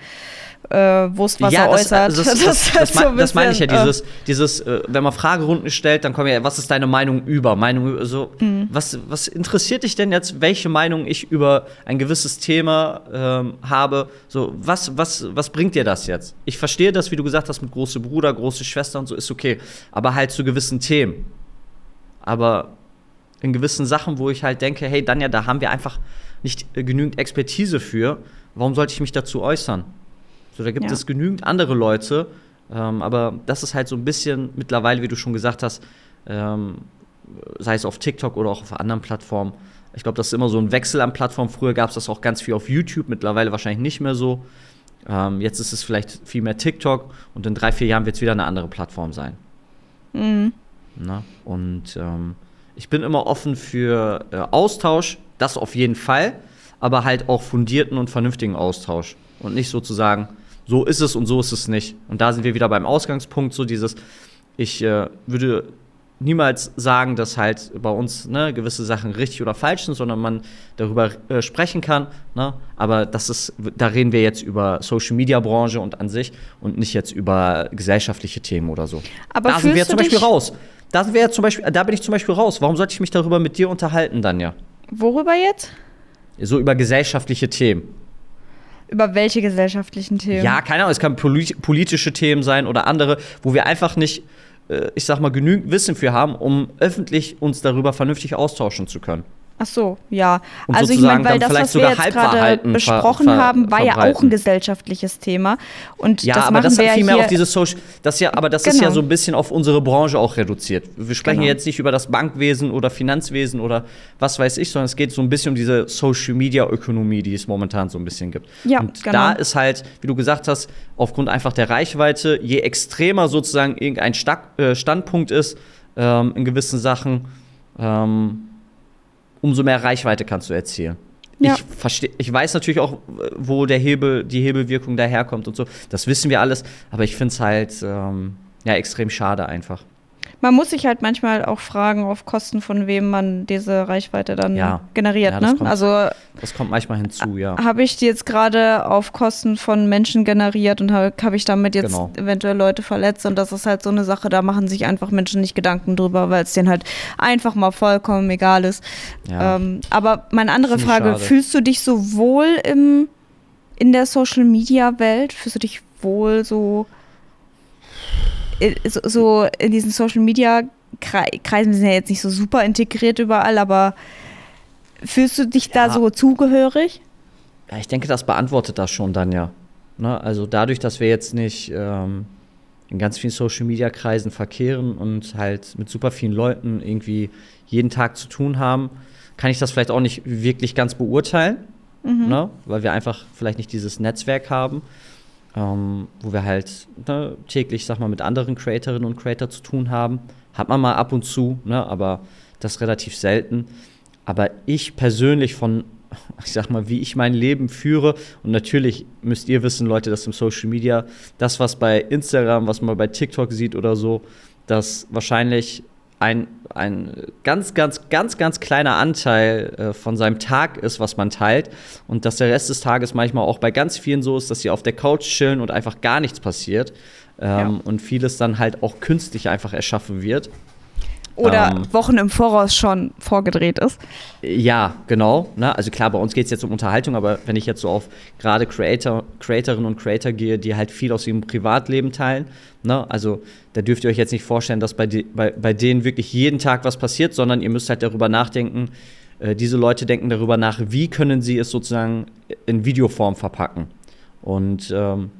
äh, Wurstwasser ja, das, äußert. das, das, ist das, halt das, so das meine ich ja, bisschen, äh, dieses, dieses äh, wenn man Fragerunden stellt, dann kommen ja, was ist deine Meinung über? Meinung so, Mhm. was, was interessiert dich denn jetzt, welche Meinung ich über ein gewisses Thema ähm, habe? So, was, was, was bringt dir das jetzt? Ich verstehe das, wie du gesagt hast, mit große Bruder, große Schwester und so, ist okay. Aber halt zu gewissen Themen. Aber in gewissen Sachen, wo ich halt denke, hey, Danja, da haben wir einfach nicht äh, genügend Expertise für. Warum sollte ich mich dazu äußern? So, da gibt Ja. es genügend andere Leute. Ähm, aber das ist halt so ein bisschen mittlerweile, wie du schon gesagt hast, ähm, sei es auf TikTok oder auch auf anderen Plattformen. Ich glaube, das ist immer so ein Wechsel an Plattformen. Früher gab es das auch ganz viel auf YouTube, mittlerweile wahrscheinlich nicht mehr so. Ähm, jetzt ist es vielleicht viel mehr TikTok und in drei, vier Jahren wird es wieder eine andere Plattform sein. Mhm. Ne? Und ähm, ich bin immer offen für äh, Austausch, das auf jeden Fall, aber halt auch fundierten und vernünftigen Austausch. Und nicht sozusagen, so ist es und so ist es nicht. Und da sind wir wieder beim Ausgangspunkt, so dieses, ich äh, würde niemals sagen, dass halt bei uns ne, gewisse Sachen richtig oder falsch sind, sondern man darüber äh, sprechen kann. Ne? Aber das ist, da reden wir jetzt über Social Media Branche und an sich und nicht jetzt über gesellschaftliche Themen oder so. Aber da sind wir zum Beispiel raus. Da sind wir zum Beispiel, da bin ich zum Beispiel raus. Warum sollte ich mich darüber mit dir unterhalten, dann ja? Worüber jetzt? So über gesellschaftliche Themen. Über welche gesellschaftlichen Themen? Ja, keine Ahnung, es kann polit politische Themen sein oder andere, wo wir einfach nicht, äh, ich sag mal, genügend Wissen für haben, um öffentlich uns darüber vernünftig austauschen zu können. Ach so, ja. Und also ich meine, weil das, was wir jetzt gerade Halbwahrheiten ver- besprochen ver- haben, war ja auch verbreiten. ein gesellschaftliches Thema. Und Ja, das aber das hat ja viel mehr auf dieses Social, das ja, aber das ist Genau. ja so ein bisschen auf unsere Branche auch reduziert. Wir sprechen Genau. jetzt nicht über das Bankwesen oder Finanzwesen oder was weiß ich, sondern es geht so ein bisschen um diese Social Media Ökonomie, die es momentan so ein bisschen gibt. Ja, Und genau. da ist halt, wie du gesagt hast, aufgrund einfach der Reichweite, je extremer sozusagen irgendein äh, Standpunkt ist ähm, in gewissen Sachen, ähm, umso mehr Reichweite kannst du erzielen. Ja. Ich verstehe, ich weiß natürlich auch, wo der Hebel, die Hebelwirkung daherkommt und so. Das wissen wir alles, aber ich finde es halt ähm, ja extrem schade einfach. Man muss sich halt manchmal auch fragen, auf Kosten von wem man diese Reichweite dann Ja. generiert. Ja, das ne? kommt- Also Das kommt manchmal hinzu, ja. habe ich die jetzt gerade auf Kosten von Menschen generiert und habe hab ich damit jetzt Genau. eventuell Leute verletzt. Und das ist halt so eine Sache, da machen sich einfach Menschen nicht Gedanken drüber, weil es denen halt einfach mal vollkommen egal ist. Ja. Ähm, aber meine andere Frage, schade. fühlst du dich so wohl im, in der Social-Media-Welt? Fühlst du dich wohl so, so, so in diesen Social-Media-Kreisen, wir sind ja jetzt nicht so super integriert überall, aber fühlst du dich da Ja. so zugehörig? Ja, ich denke, das beantwortet das schon dann ja. Ne? Also dadurch, dass wir jetzt nicht ähm, in ganz vielen Social-Media-Kreisen verkehren und halt mit super vielen Leuten irgendwie jeden Tag zu tun haben, kann ich das vielleicht auch nicht wirklich ganz beurteilen. mhm. ne? weil wir einfach vielleicht nicht dieses Netzwerk haben, ähm, wo wir halt ne, täglich, sag mal, mit anderen Creatorinnen und Creator zu tun haben. Hat man mal ab und zu, ne? aber das relativ selten. Aber ich persönlich von, ich sag mal, wie ich mein Leben führe, und natürlich müsst ihr wissen, Leute, das im Social Media, das, was bei Instagram, was man bei TikTok sieht oder so, dass wahrscheinlich ein, ein ganz, ganz, ganz, ganz kleiner Anteil äh, von seinem Tag ist, was man teilt. Und dass der Rest des Tages manchmal auch bei ganz vielen so ist, dass sie auf der Couch chillen und einfach gar nichts passiert. Ähm, ja. Und vieles dann halt auch künstlich einfach erschaffen wird. Oder ähm, Wochen im Voraus schon vorgedreht ist. Ja, genau. Ne? Also klar, bei uns geht es jetzt um Unterhaltung, aber wenn ich jetzt so auf gerade Creator, Creatorinnen und Creator gehe, die halt viel aus ihrem Privatleben teilen, ne? also da dürft ihr euch jetzt nicht vorstellen, dass bei, die, bei, bei denen wirklich jeden Tag was passiert, sondern ihr müsst halt darüber nachdenken, äh, diese Leute denken darüber nach, wie können sie es sozusagen in Videoform verpacken. Und ähm,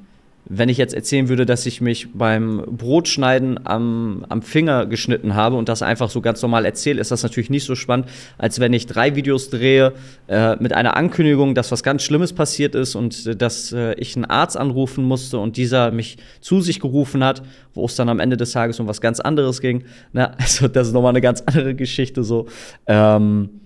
wenn ich jetzt erzählen würde, dass ich mich beim Brotschneiden am, am Finger geschnitten habe und das einfach so ganz normal erzähle, ist das natürlich nicht so spannend, als wenn ich drei Videos drehe äh, mit einer Ankündigung, dass was ganz Schlimmes passiert ist und äh, dass äh, ich einen Arzt anrufen musste und dieser mich zu sich gerufen hat, wo es dann am Ende des Tages um was ganz anderes ging. Na, also das ist nochmal eine ganz andere Geschichte so. Ähm,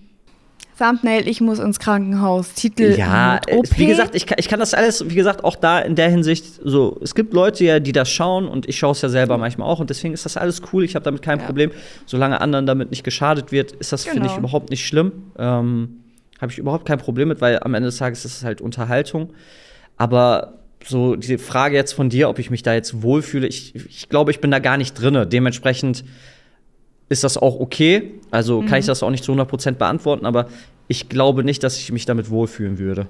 Thumbnail, ich muss ins Krankenhaus, Titel. Ja, OP. wie gesagt, ich kann, ich kann das alles, wie gesagt, auch da in der Hinsicht so. Es gibt Leute ja, die das schauen und ich schaue es ja selber manchmal auch und deswegen ist das alles cool. Ich habe damit kein ja. Problem. Solange anderen damit nicht geschadet wird, ist das, genau. finde ich, überhaupt nicht schlimm. Ähm, habe ich überhaupt kein Problem mit, weil am Ende des Tages ist es halt Unterhaltung. Aber so diese Frage jetzt von dir, ob ich mich da jetzt wohlfühle, ich, ich glaube, ich bin da gar nicht drinne. Dementsprechend ist das auch okay. Also mhm. kann ich mhm. das auch nicht zu 100% beantworten, aber ich glaube nicht, dass ich mich damit wohlfühlen würde.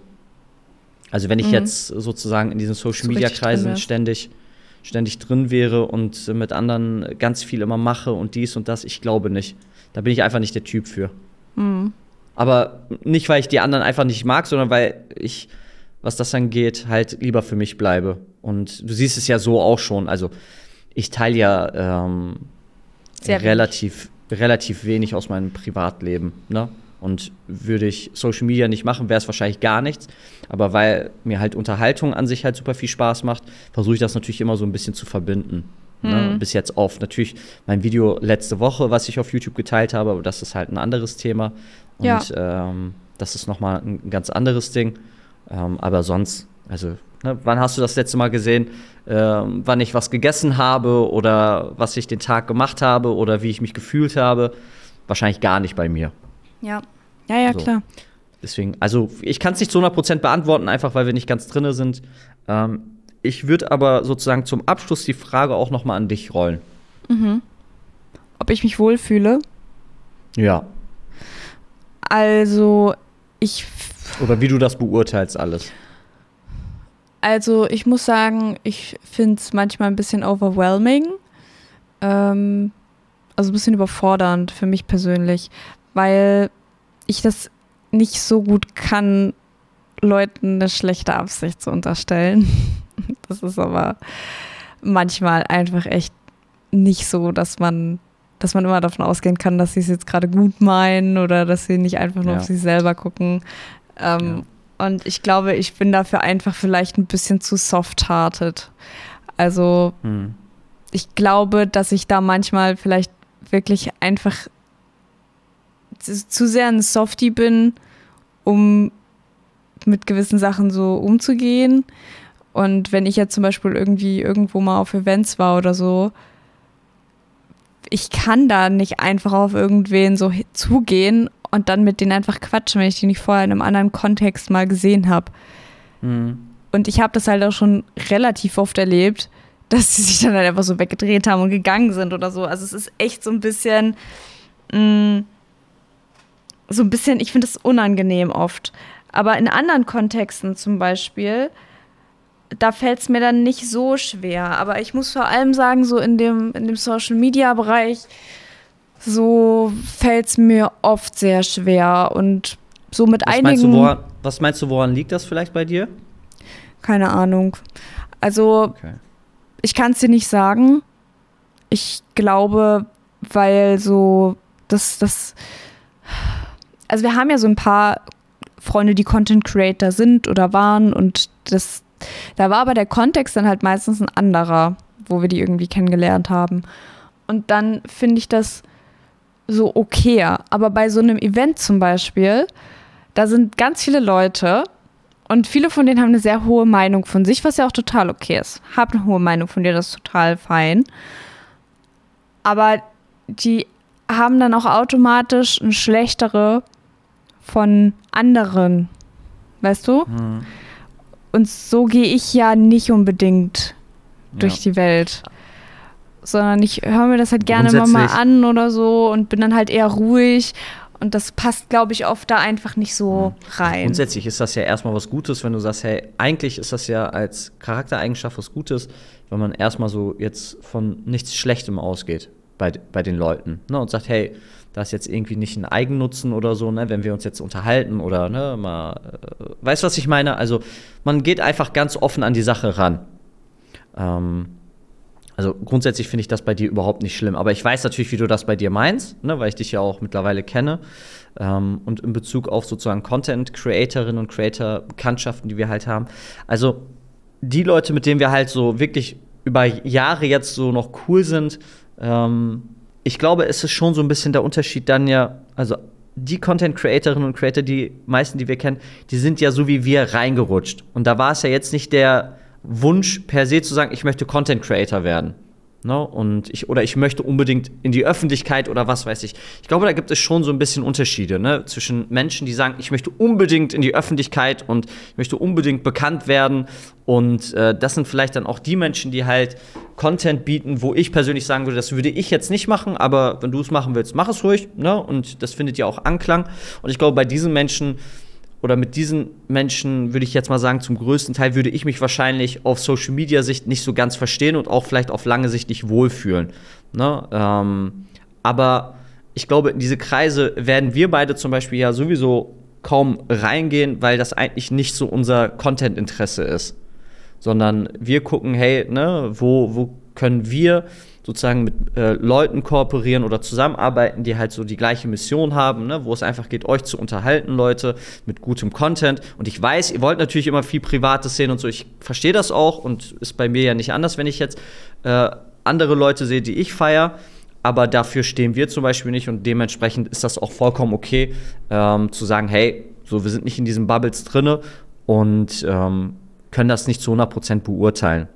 Also wenn ich mhm. jetzt sozusagen in diesen Social Media Kreisen ständig ständig drin wäre und mit anderen ganz viel immer mache und dies und das, ich glaube nicht. Da bin ich einfach nicht der Typ für. Mhm. Aber nicht, weil ich die anderen einfach nicht mag, sondern weil ich, was das angeht, halt lieber für mich bleibe. Und du siehst es ja so auch schon. Also ich teile ja ähm, sehr relativ, wenig. relativ wenig aus meinem Privatleben. Ne? Und würde ich Social Media nicht machen, wäre es wahrscheinlich gar nichts. Aber weil mir halt Unterhaltung an sich halt super viel Spaß macht, versuche ich das natürlich immer so ein bisschen zu verbinden. Ne? Mhm. Bis jetzt auf natürlich mein Video letzte Woche, was ich auf YouTube geteilt habe, aber das ist halt ein anderes Thema. Und ja. ähm, das ist nochmal ein ganz anderes Ding. Ähm, aber sonst, also Ne, wann hast du das letzte Mal gesehen, äh, wann ich was gegessen habe oder was ich den Tag gemacht habe oder wie ich mich gefühlt habe? Wahrscheinlich gar nicht bei mir. Ja, ja, ja, so. klar. Deswegen, also ich kann es nicht zu 100% beantworten, einfach weil wir nicht ganz drinne sind. Ähm, ich würde aber sozusagen zum Abschluss die Frage auch noch mal an dich rollen. Mhm. Ob ich mich wohlfühle? Ja. Also, ich. Oder wie du das beurteilst, alles. Also ich muss sagen, ich finde es manchmal ein bisschen overwhelming. Ähm, also ein bisschen überfordernd für mich persönlich, weil ich das nicht so gut kann, Leuten eine schlechte Absicht zu unterstellen. Das ist aber manchmal einfach echt nicht so, dass man, dass man immer davon ausgehen kann, dass sie es jetzt gerade gut meinen oder dass sie nicht einfach nur ja. auf sich selber gucken. Ähm, ja. Und ich glaube, ich bin dafür einfach vielleicht ein bisschen zu soft-hearted. Also hm. ich glaube, dass ich da manchmal vielleicht wirklich einfach zu sehr ein Softie bin, um mit gewissen Sachen so umzugehen. Und wenn ich jetzt zum Beispiel irgendwie irgendwo mal auf Events war oder so, ich kann da nicht einfach auf irgendwen so zugehen und dann mit denen einfach quatschen, wenn ich die nicht vorher in einem anderen Kontext mal gesehen habe. Mhm. Und ich habe das halt auch schon relativ oft erlebt, dass sie sich dann halt einfach so weggedreht haben und gegangen sind oder so. Also es ist echt so ein bisschen, mh, mm, so ein bisschen, ich finde es unangenehm oft. Aber in anderen Kontexten zum Beispiel, da fällt es mir dann nicht so schwer. Aber ich muss vor allem sagen, so in dem, in dem Social-Media-Bereich, so fällt es mir oft sehr schwer. Und so mit was einigen. Meinst woran, was meinst du, woran liegt das vielleicht bei dir? Keine Ahnung. Also, okay. ich kann es dir nicht sagen. Ich glaube, weil so das, das. Also, wir haben ja so ein paar Freunde, die Content Creator sind oder waren und das, da war aber der Kontext dann halt meistens ein anderer, wo wir die irgendwie kennengelernt haben. Und dann finde ich das so okayer. Aber bei so einem Event zum Beispiel, da sind ganz viele Leute und viele von denen haben eine sehr hohe Meinung von sich, was ja auch total okay ist. Hab eine hohe Meinung von dir, das ist total fein. Aber die haben dann auch automatisch eine schlechtere von anderen. Weißt du? Hm. Und so gehe ich ja nicht unbedingt durch Ja. die Welt. Sondern ich höre mir das halt gerne mal, mal an oder so und bin dann halt eher ruhig. Und das passt, glaube ich, oft da einfach nicht so rein. Grundsätzlich ist das ja erstmal was Gutes, wenn du sagst, hey, eigentlich ist das ja als Charaktereigenschaft was Gutes, wenn man erstmal so jetzt von nichts Schlechtem ausgeht bei, bei den Leuten. Ne? Und sagt, hey, da ist jetzt irgendwie nicht ein Eigennutzen oder so, ne? wenn wir uns jetzt unterhalten oder ne, mal, äh, weißt du, was ich meine? Also man geht einfach ganz offen an die Sache ran. Ähm, also grundsätzlich finde ich das bei dir überhaupt nicht schlimm. Aber ich weiß natürlich, wie du das bei dir meinst, ne, weil ich dich ja auch mittlerweile kenne. Ähm, und in Bezug auf sozusagen Content-Creatorinnen und Creator-Bekanntschaften, die wir halt haben. Also die Leute, mit denen wir halt so wirklich über Jahre jetzt so noch cool sind, ähm, ich glaube, es ist schon so ein bisschen der Unterschied dann ja, also die Content-Creatorinnen und Creator, die meisten, die wir kennen, die sind ja so wie wir reingerutscht. Und da war es ja jetzt nicht der Wunsch per se zu sagen, ich möchte Content Creator werden. Ne? Und ich, oder ich möchte unbedingt in die Öffentlichkeit oder was weiß ich. Ich glaube, da gibt es schon so ein bisschen Unterschiede ne? zwischen Menschen, die sagen, ich möchte unbedingt in die Öffentlichkeit und ich möchte unbedingt bekannt werden. Und äh, das sind vielleicht dann auch die Menschen, die halt Content bieten, wo ich persönlich sagen würde, das würde ich jetzt nicht machen, aber wenn du es machen willst, mach es ruhig. Ne? Und das findet ja auch Anklang. Und ich glaube, bei diesen Menschen oder mit diesen Menschen würde ich jetzt mal sagen, zum größten Teil würde ich mich wahrscheinlich auf Social Media Sicht nicht so ganz verstehen und auch vielleicht auf lange Sicht nicht wohlfühlen. Ne? Ähm, aber ich glaube, in diese Kreise werden wir beide zum Beispiel ja sowieso kaum reingehen, weil das eigentlich nicht so unser Content-Interesse ist. Sondern wir gucken, hey, ne, wo, wo können wir sozusagen mit äh, Leuten kooperieren oder zusammenarbeiten, die halt so die gleiche Mission haben, ne, wo es einfach geht, euch zu unterhalten, Leute, mit gutem Content. Und ich weiß, ihr wollt natürlich immer viel Privates sehen und so. Ich verstehe das auch und ist bei mir ja nicht anders, wenn ich jetzt äh, andere Leute sehe, die ich feiere. Aber dafür stehen wir zum Beispiel nicht und dementsprechend ist das auch vollkommen okay, ähm, zu sagen, hey, so, wir sind nicht in diesen Bubbles drinne und ähm, können das nicht zu 100% beurteilen.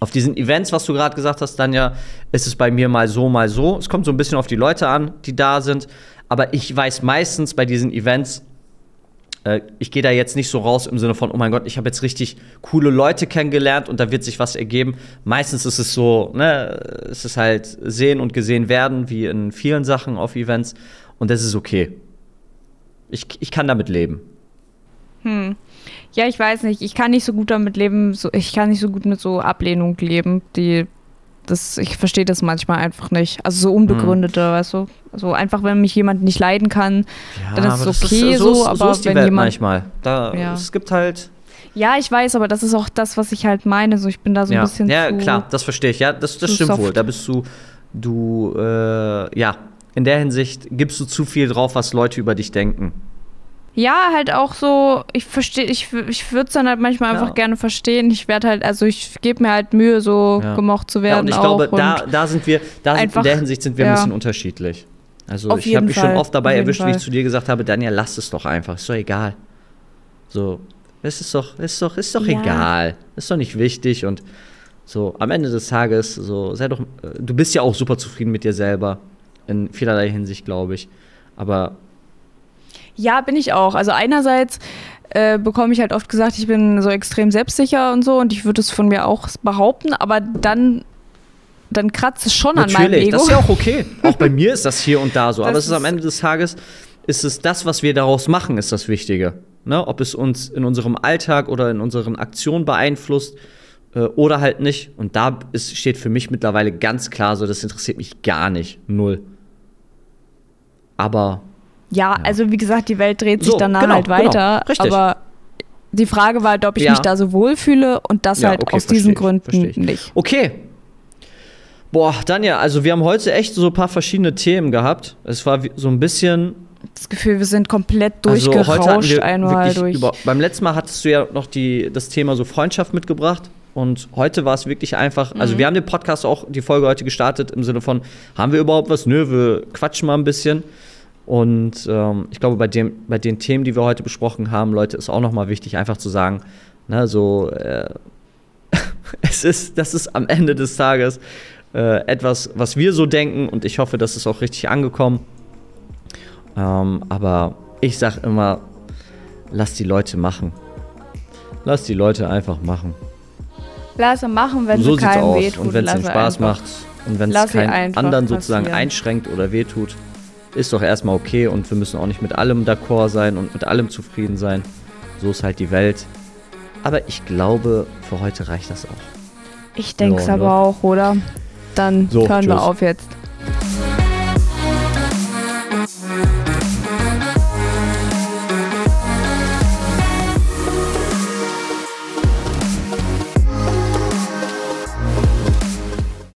Auf diesen Events, was du gerade gesagt hast, dann ja, ist es bei mir mal so, mal so. Es kommt so ein bisschen auf die Leute an, die da sind. Aber ich weiß meistens bei diesen Events, äh, ich gehe da jetzt nicht so raus im Sinne von, oh mein Gott, ich habe jetzt richtig coole Leute kennengelernt und da wird sich was ergeben. Meistens ist es so, ne, es ist halt sehen und gesehen werden, wie in vielen Sachen auf Events. Und das ist okay. Ich, ich kann damit leben. Hm. Ja, ich weiß nicht. Ich kann nicht so gut damit leben. So, ich kann nicht so gut mit so Ablehnung leben. Die, das, ich verstehe das manchmal einfach nicht. Also so unbegründete, weißt du. Also einfach, wenn mich jemand nicht leiden kann, dann ist es okay so, ist, aber ist die wenn Welt jemand- manchmal. Da, Ja. Es gibt halt. Ja, ich weiß, aber das ist auch das, was ich halt meine. So, ich bin da so ja, ein bisschen ja klar, das verstehe ich. Ja, das, das stimmt soft. wohl. Da bist du, du, äh, ja, in der Hinsicht gibst du zu viel drauf, was Leute über dich denken. Ja, halt auch so, ich verstehe, ich, ich würde es dann halt manchmal Ja. einfach gerne verstehen. Ich werde halt, also ich gebe mir halt Mühe, so Ja. gemocht zu Ja, werden. und ich auch glaube, da, und da sind wir, da sind, in einfach- der Hinsicht sind wir ein ja. bisschen unterschiedlich. Also Auf ich habe mich schon Fall, oft dabei erwischt, wie ich Fall. zu dir gesagt habe, Daniel, lass es doch einfach, ist doch egal. So, es ist doch, ist doch, ist doch Ja. egal. Ist doch nicht wichtig und so, am Ende des Tages, so, sei doch, äh, du bist ja auch super zufrieden mit dir selber. In vielerlei Hinsicht, glaube ich. Aber Ja, bin ich auch. Also einerseits äh, bekomme ich halt oft gesagt, ich bin so extrem selbstsicher und so und ich würde es von mir auch behaupten, aber dann, dann kratzt es schon an meinem Natürlich, Ego. das ist ja auch okay. auch bei mir ist das hier und da so. Aber Das es ist am Ende des Tages, ist es das, was wir daraus machen, ist das Wichtige. Ne? Ob es uns in unserem Alltag oder in unseren Aktionen beeinflusst äh, oder halt nicht. Und da ist, steht für mich mittlerweile ganz klar so, das interessiert mich gar nicht. Null. Aber ja, also wie gesagt, die Welt dreht sich So, danach genau, halt weiter. genau, richtig. Aber die Frage war halt, ob ich Ja. mich da so wohlfühle und das Ja, halt okay, aus diesen ich, Gründen nicht. Okay. Boah, Danja, also wir haben heute echt so ein paar verschiedene Themen gehabt. Es war so ein bisschen das Gefühl, wir sind komplett Also durchgerauscht wir einmal durch. Über, beim letzten Mal hattest du ja noch die, das Thema so Freundschaft mitgebracht. Und heute war es wirklich einfach, also Mhm. wir haben den Podcast auch, die Folge heute gestartet im Sinne von, haben wir überhaupt was? Nö, wir quatschen mal ein bisschen. Und ähm, ich glaube, bei, dem, bei den Themen, die wir heute besprochen haben, Leute, ist auch nochmal wichtig, einfach zu sagen, ne, so, äh, es ist, das ist am Ende des Tages äh, etwas, was wir so denken und ich hoffe, das ist auch richtig angekommen. Ähm, aber ich sag immer, lass die Leute machen. Lass die Leute einfach machen. Lass sie machen, wenn so sie keinem wehtut. Und wenn es ihnen Spaß einfach. macht und wenn es keinen anderen sozusagen passieren. einschränkt oder wehtut, ist doch erstmal okay und wir müssen auch nicht mit allem d'accord sein und mit allem zufrieden sein. So ist halt die Welt. Aber ich glaube, für heute reicht das auch. Ich denke es aber ne? auch, oder? Dann So, hören wir tschüss. auf jetzt.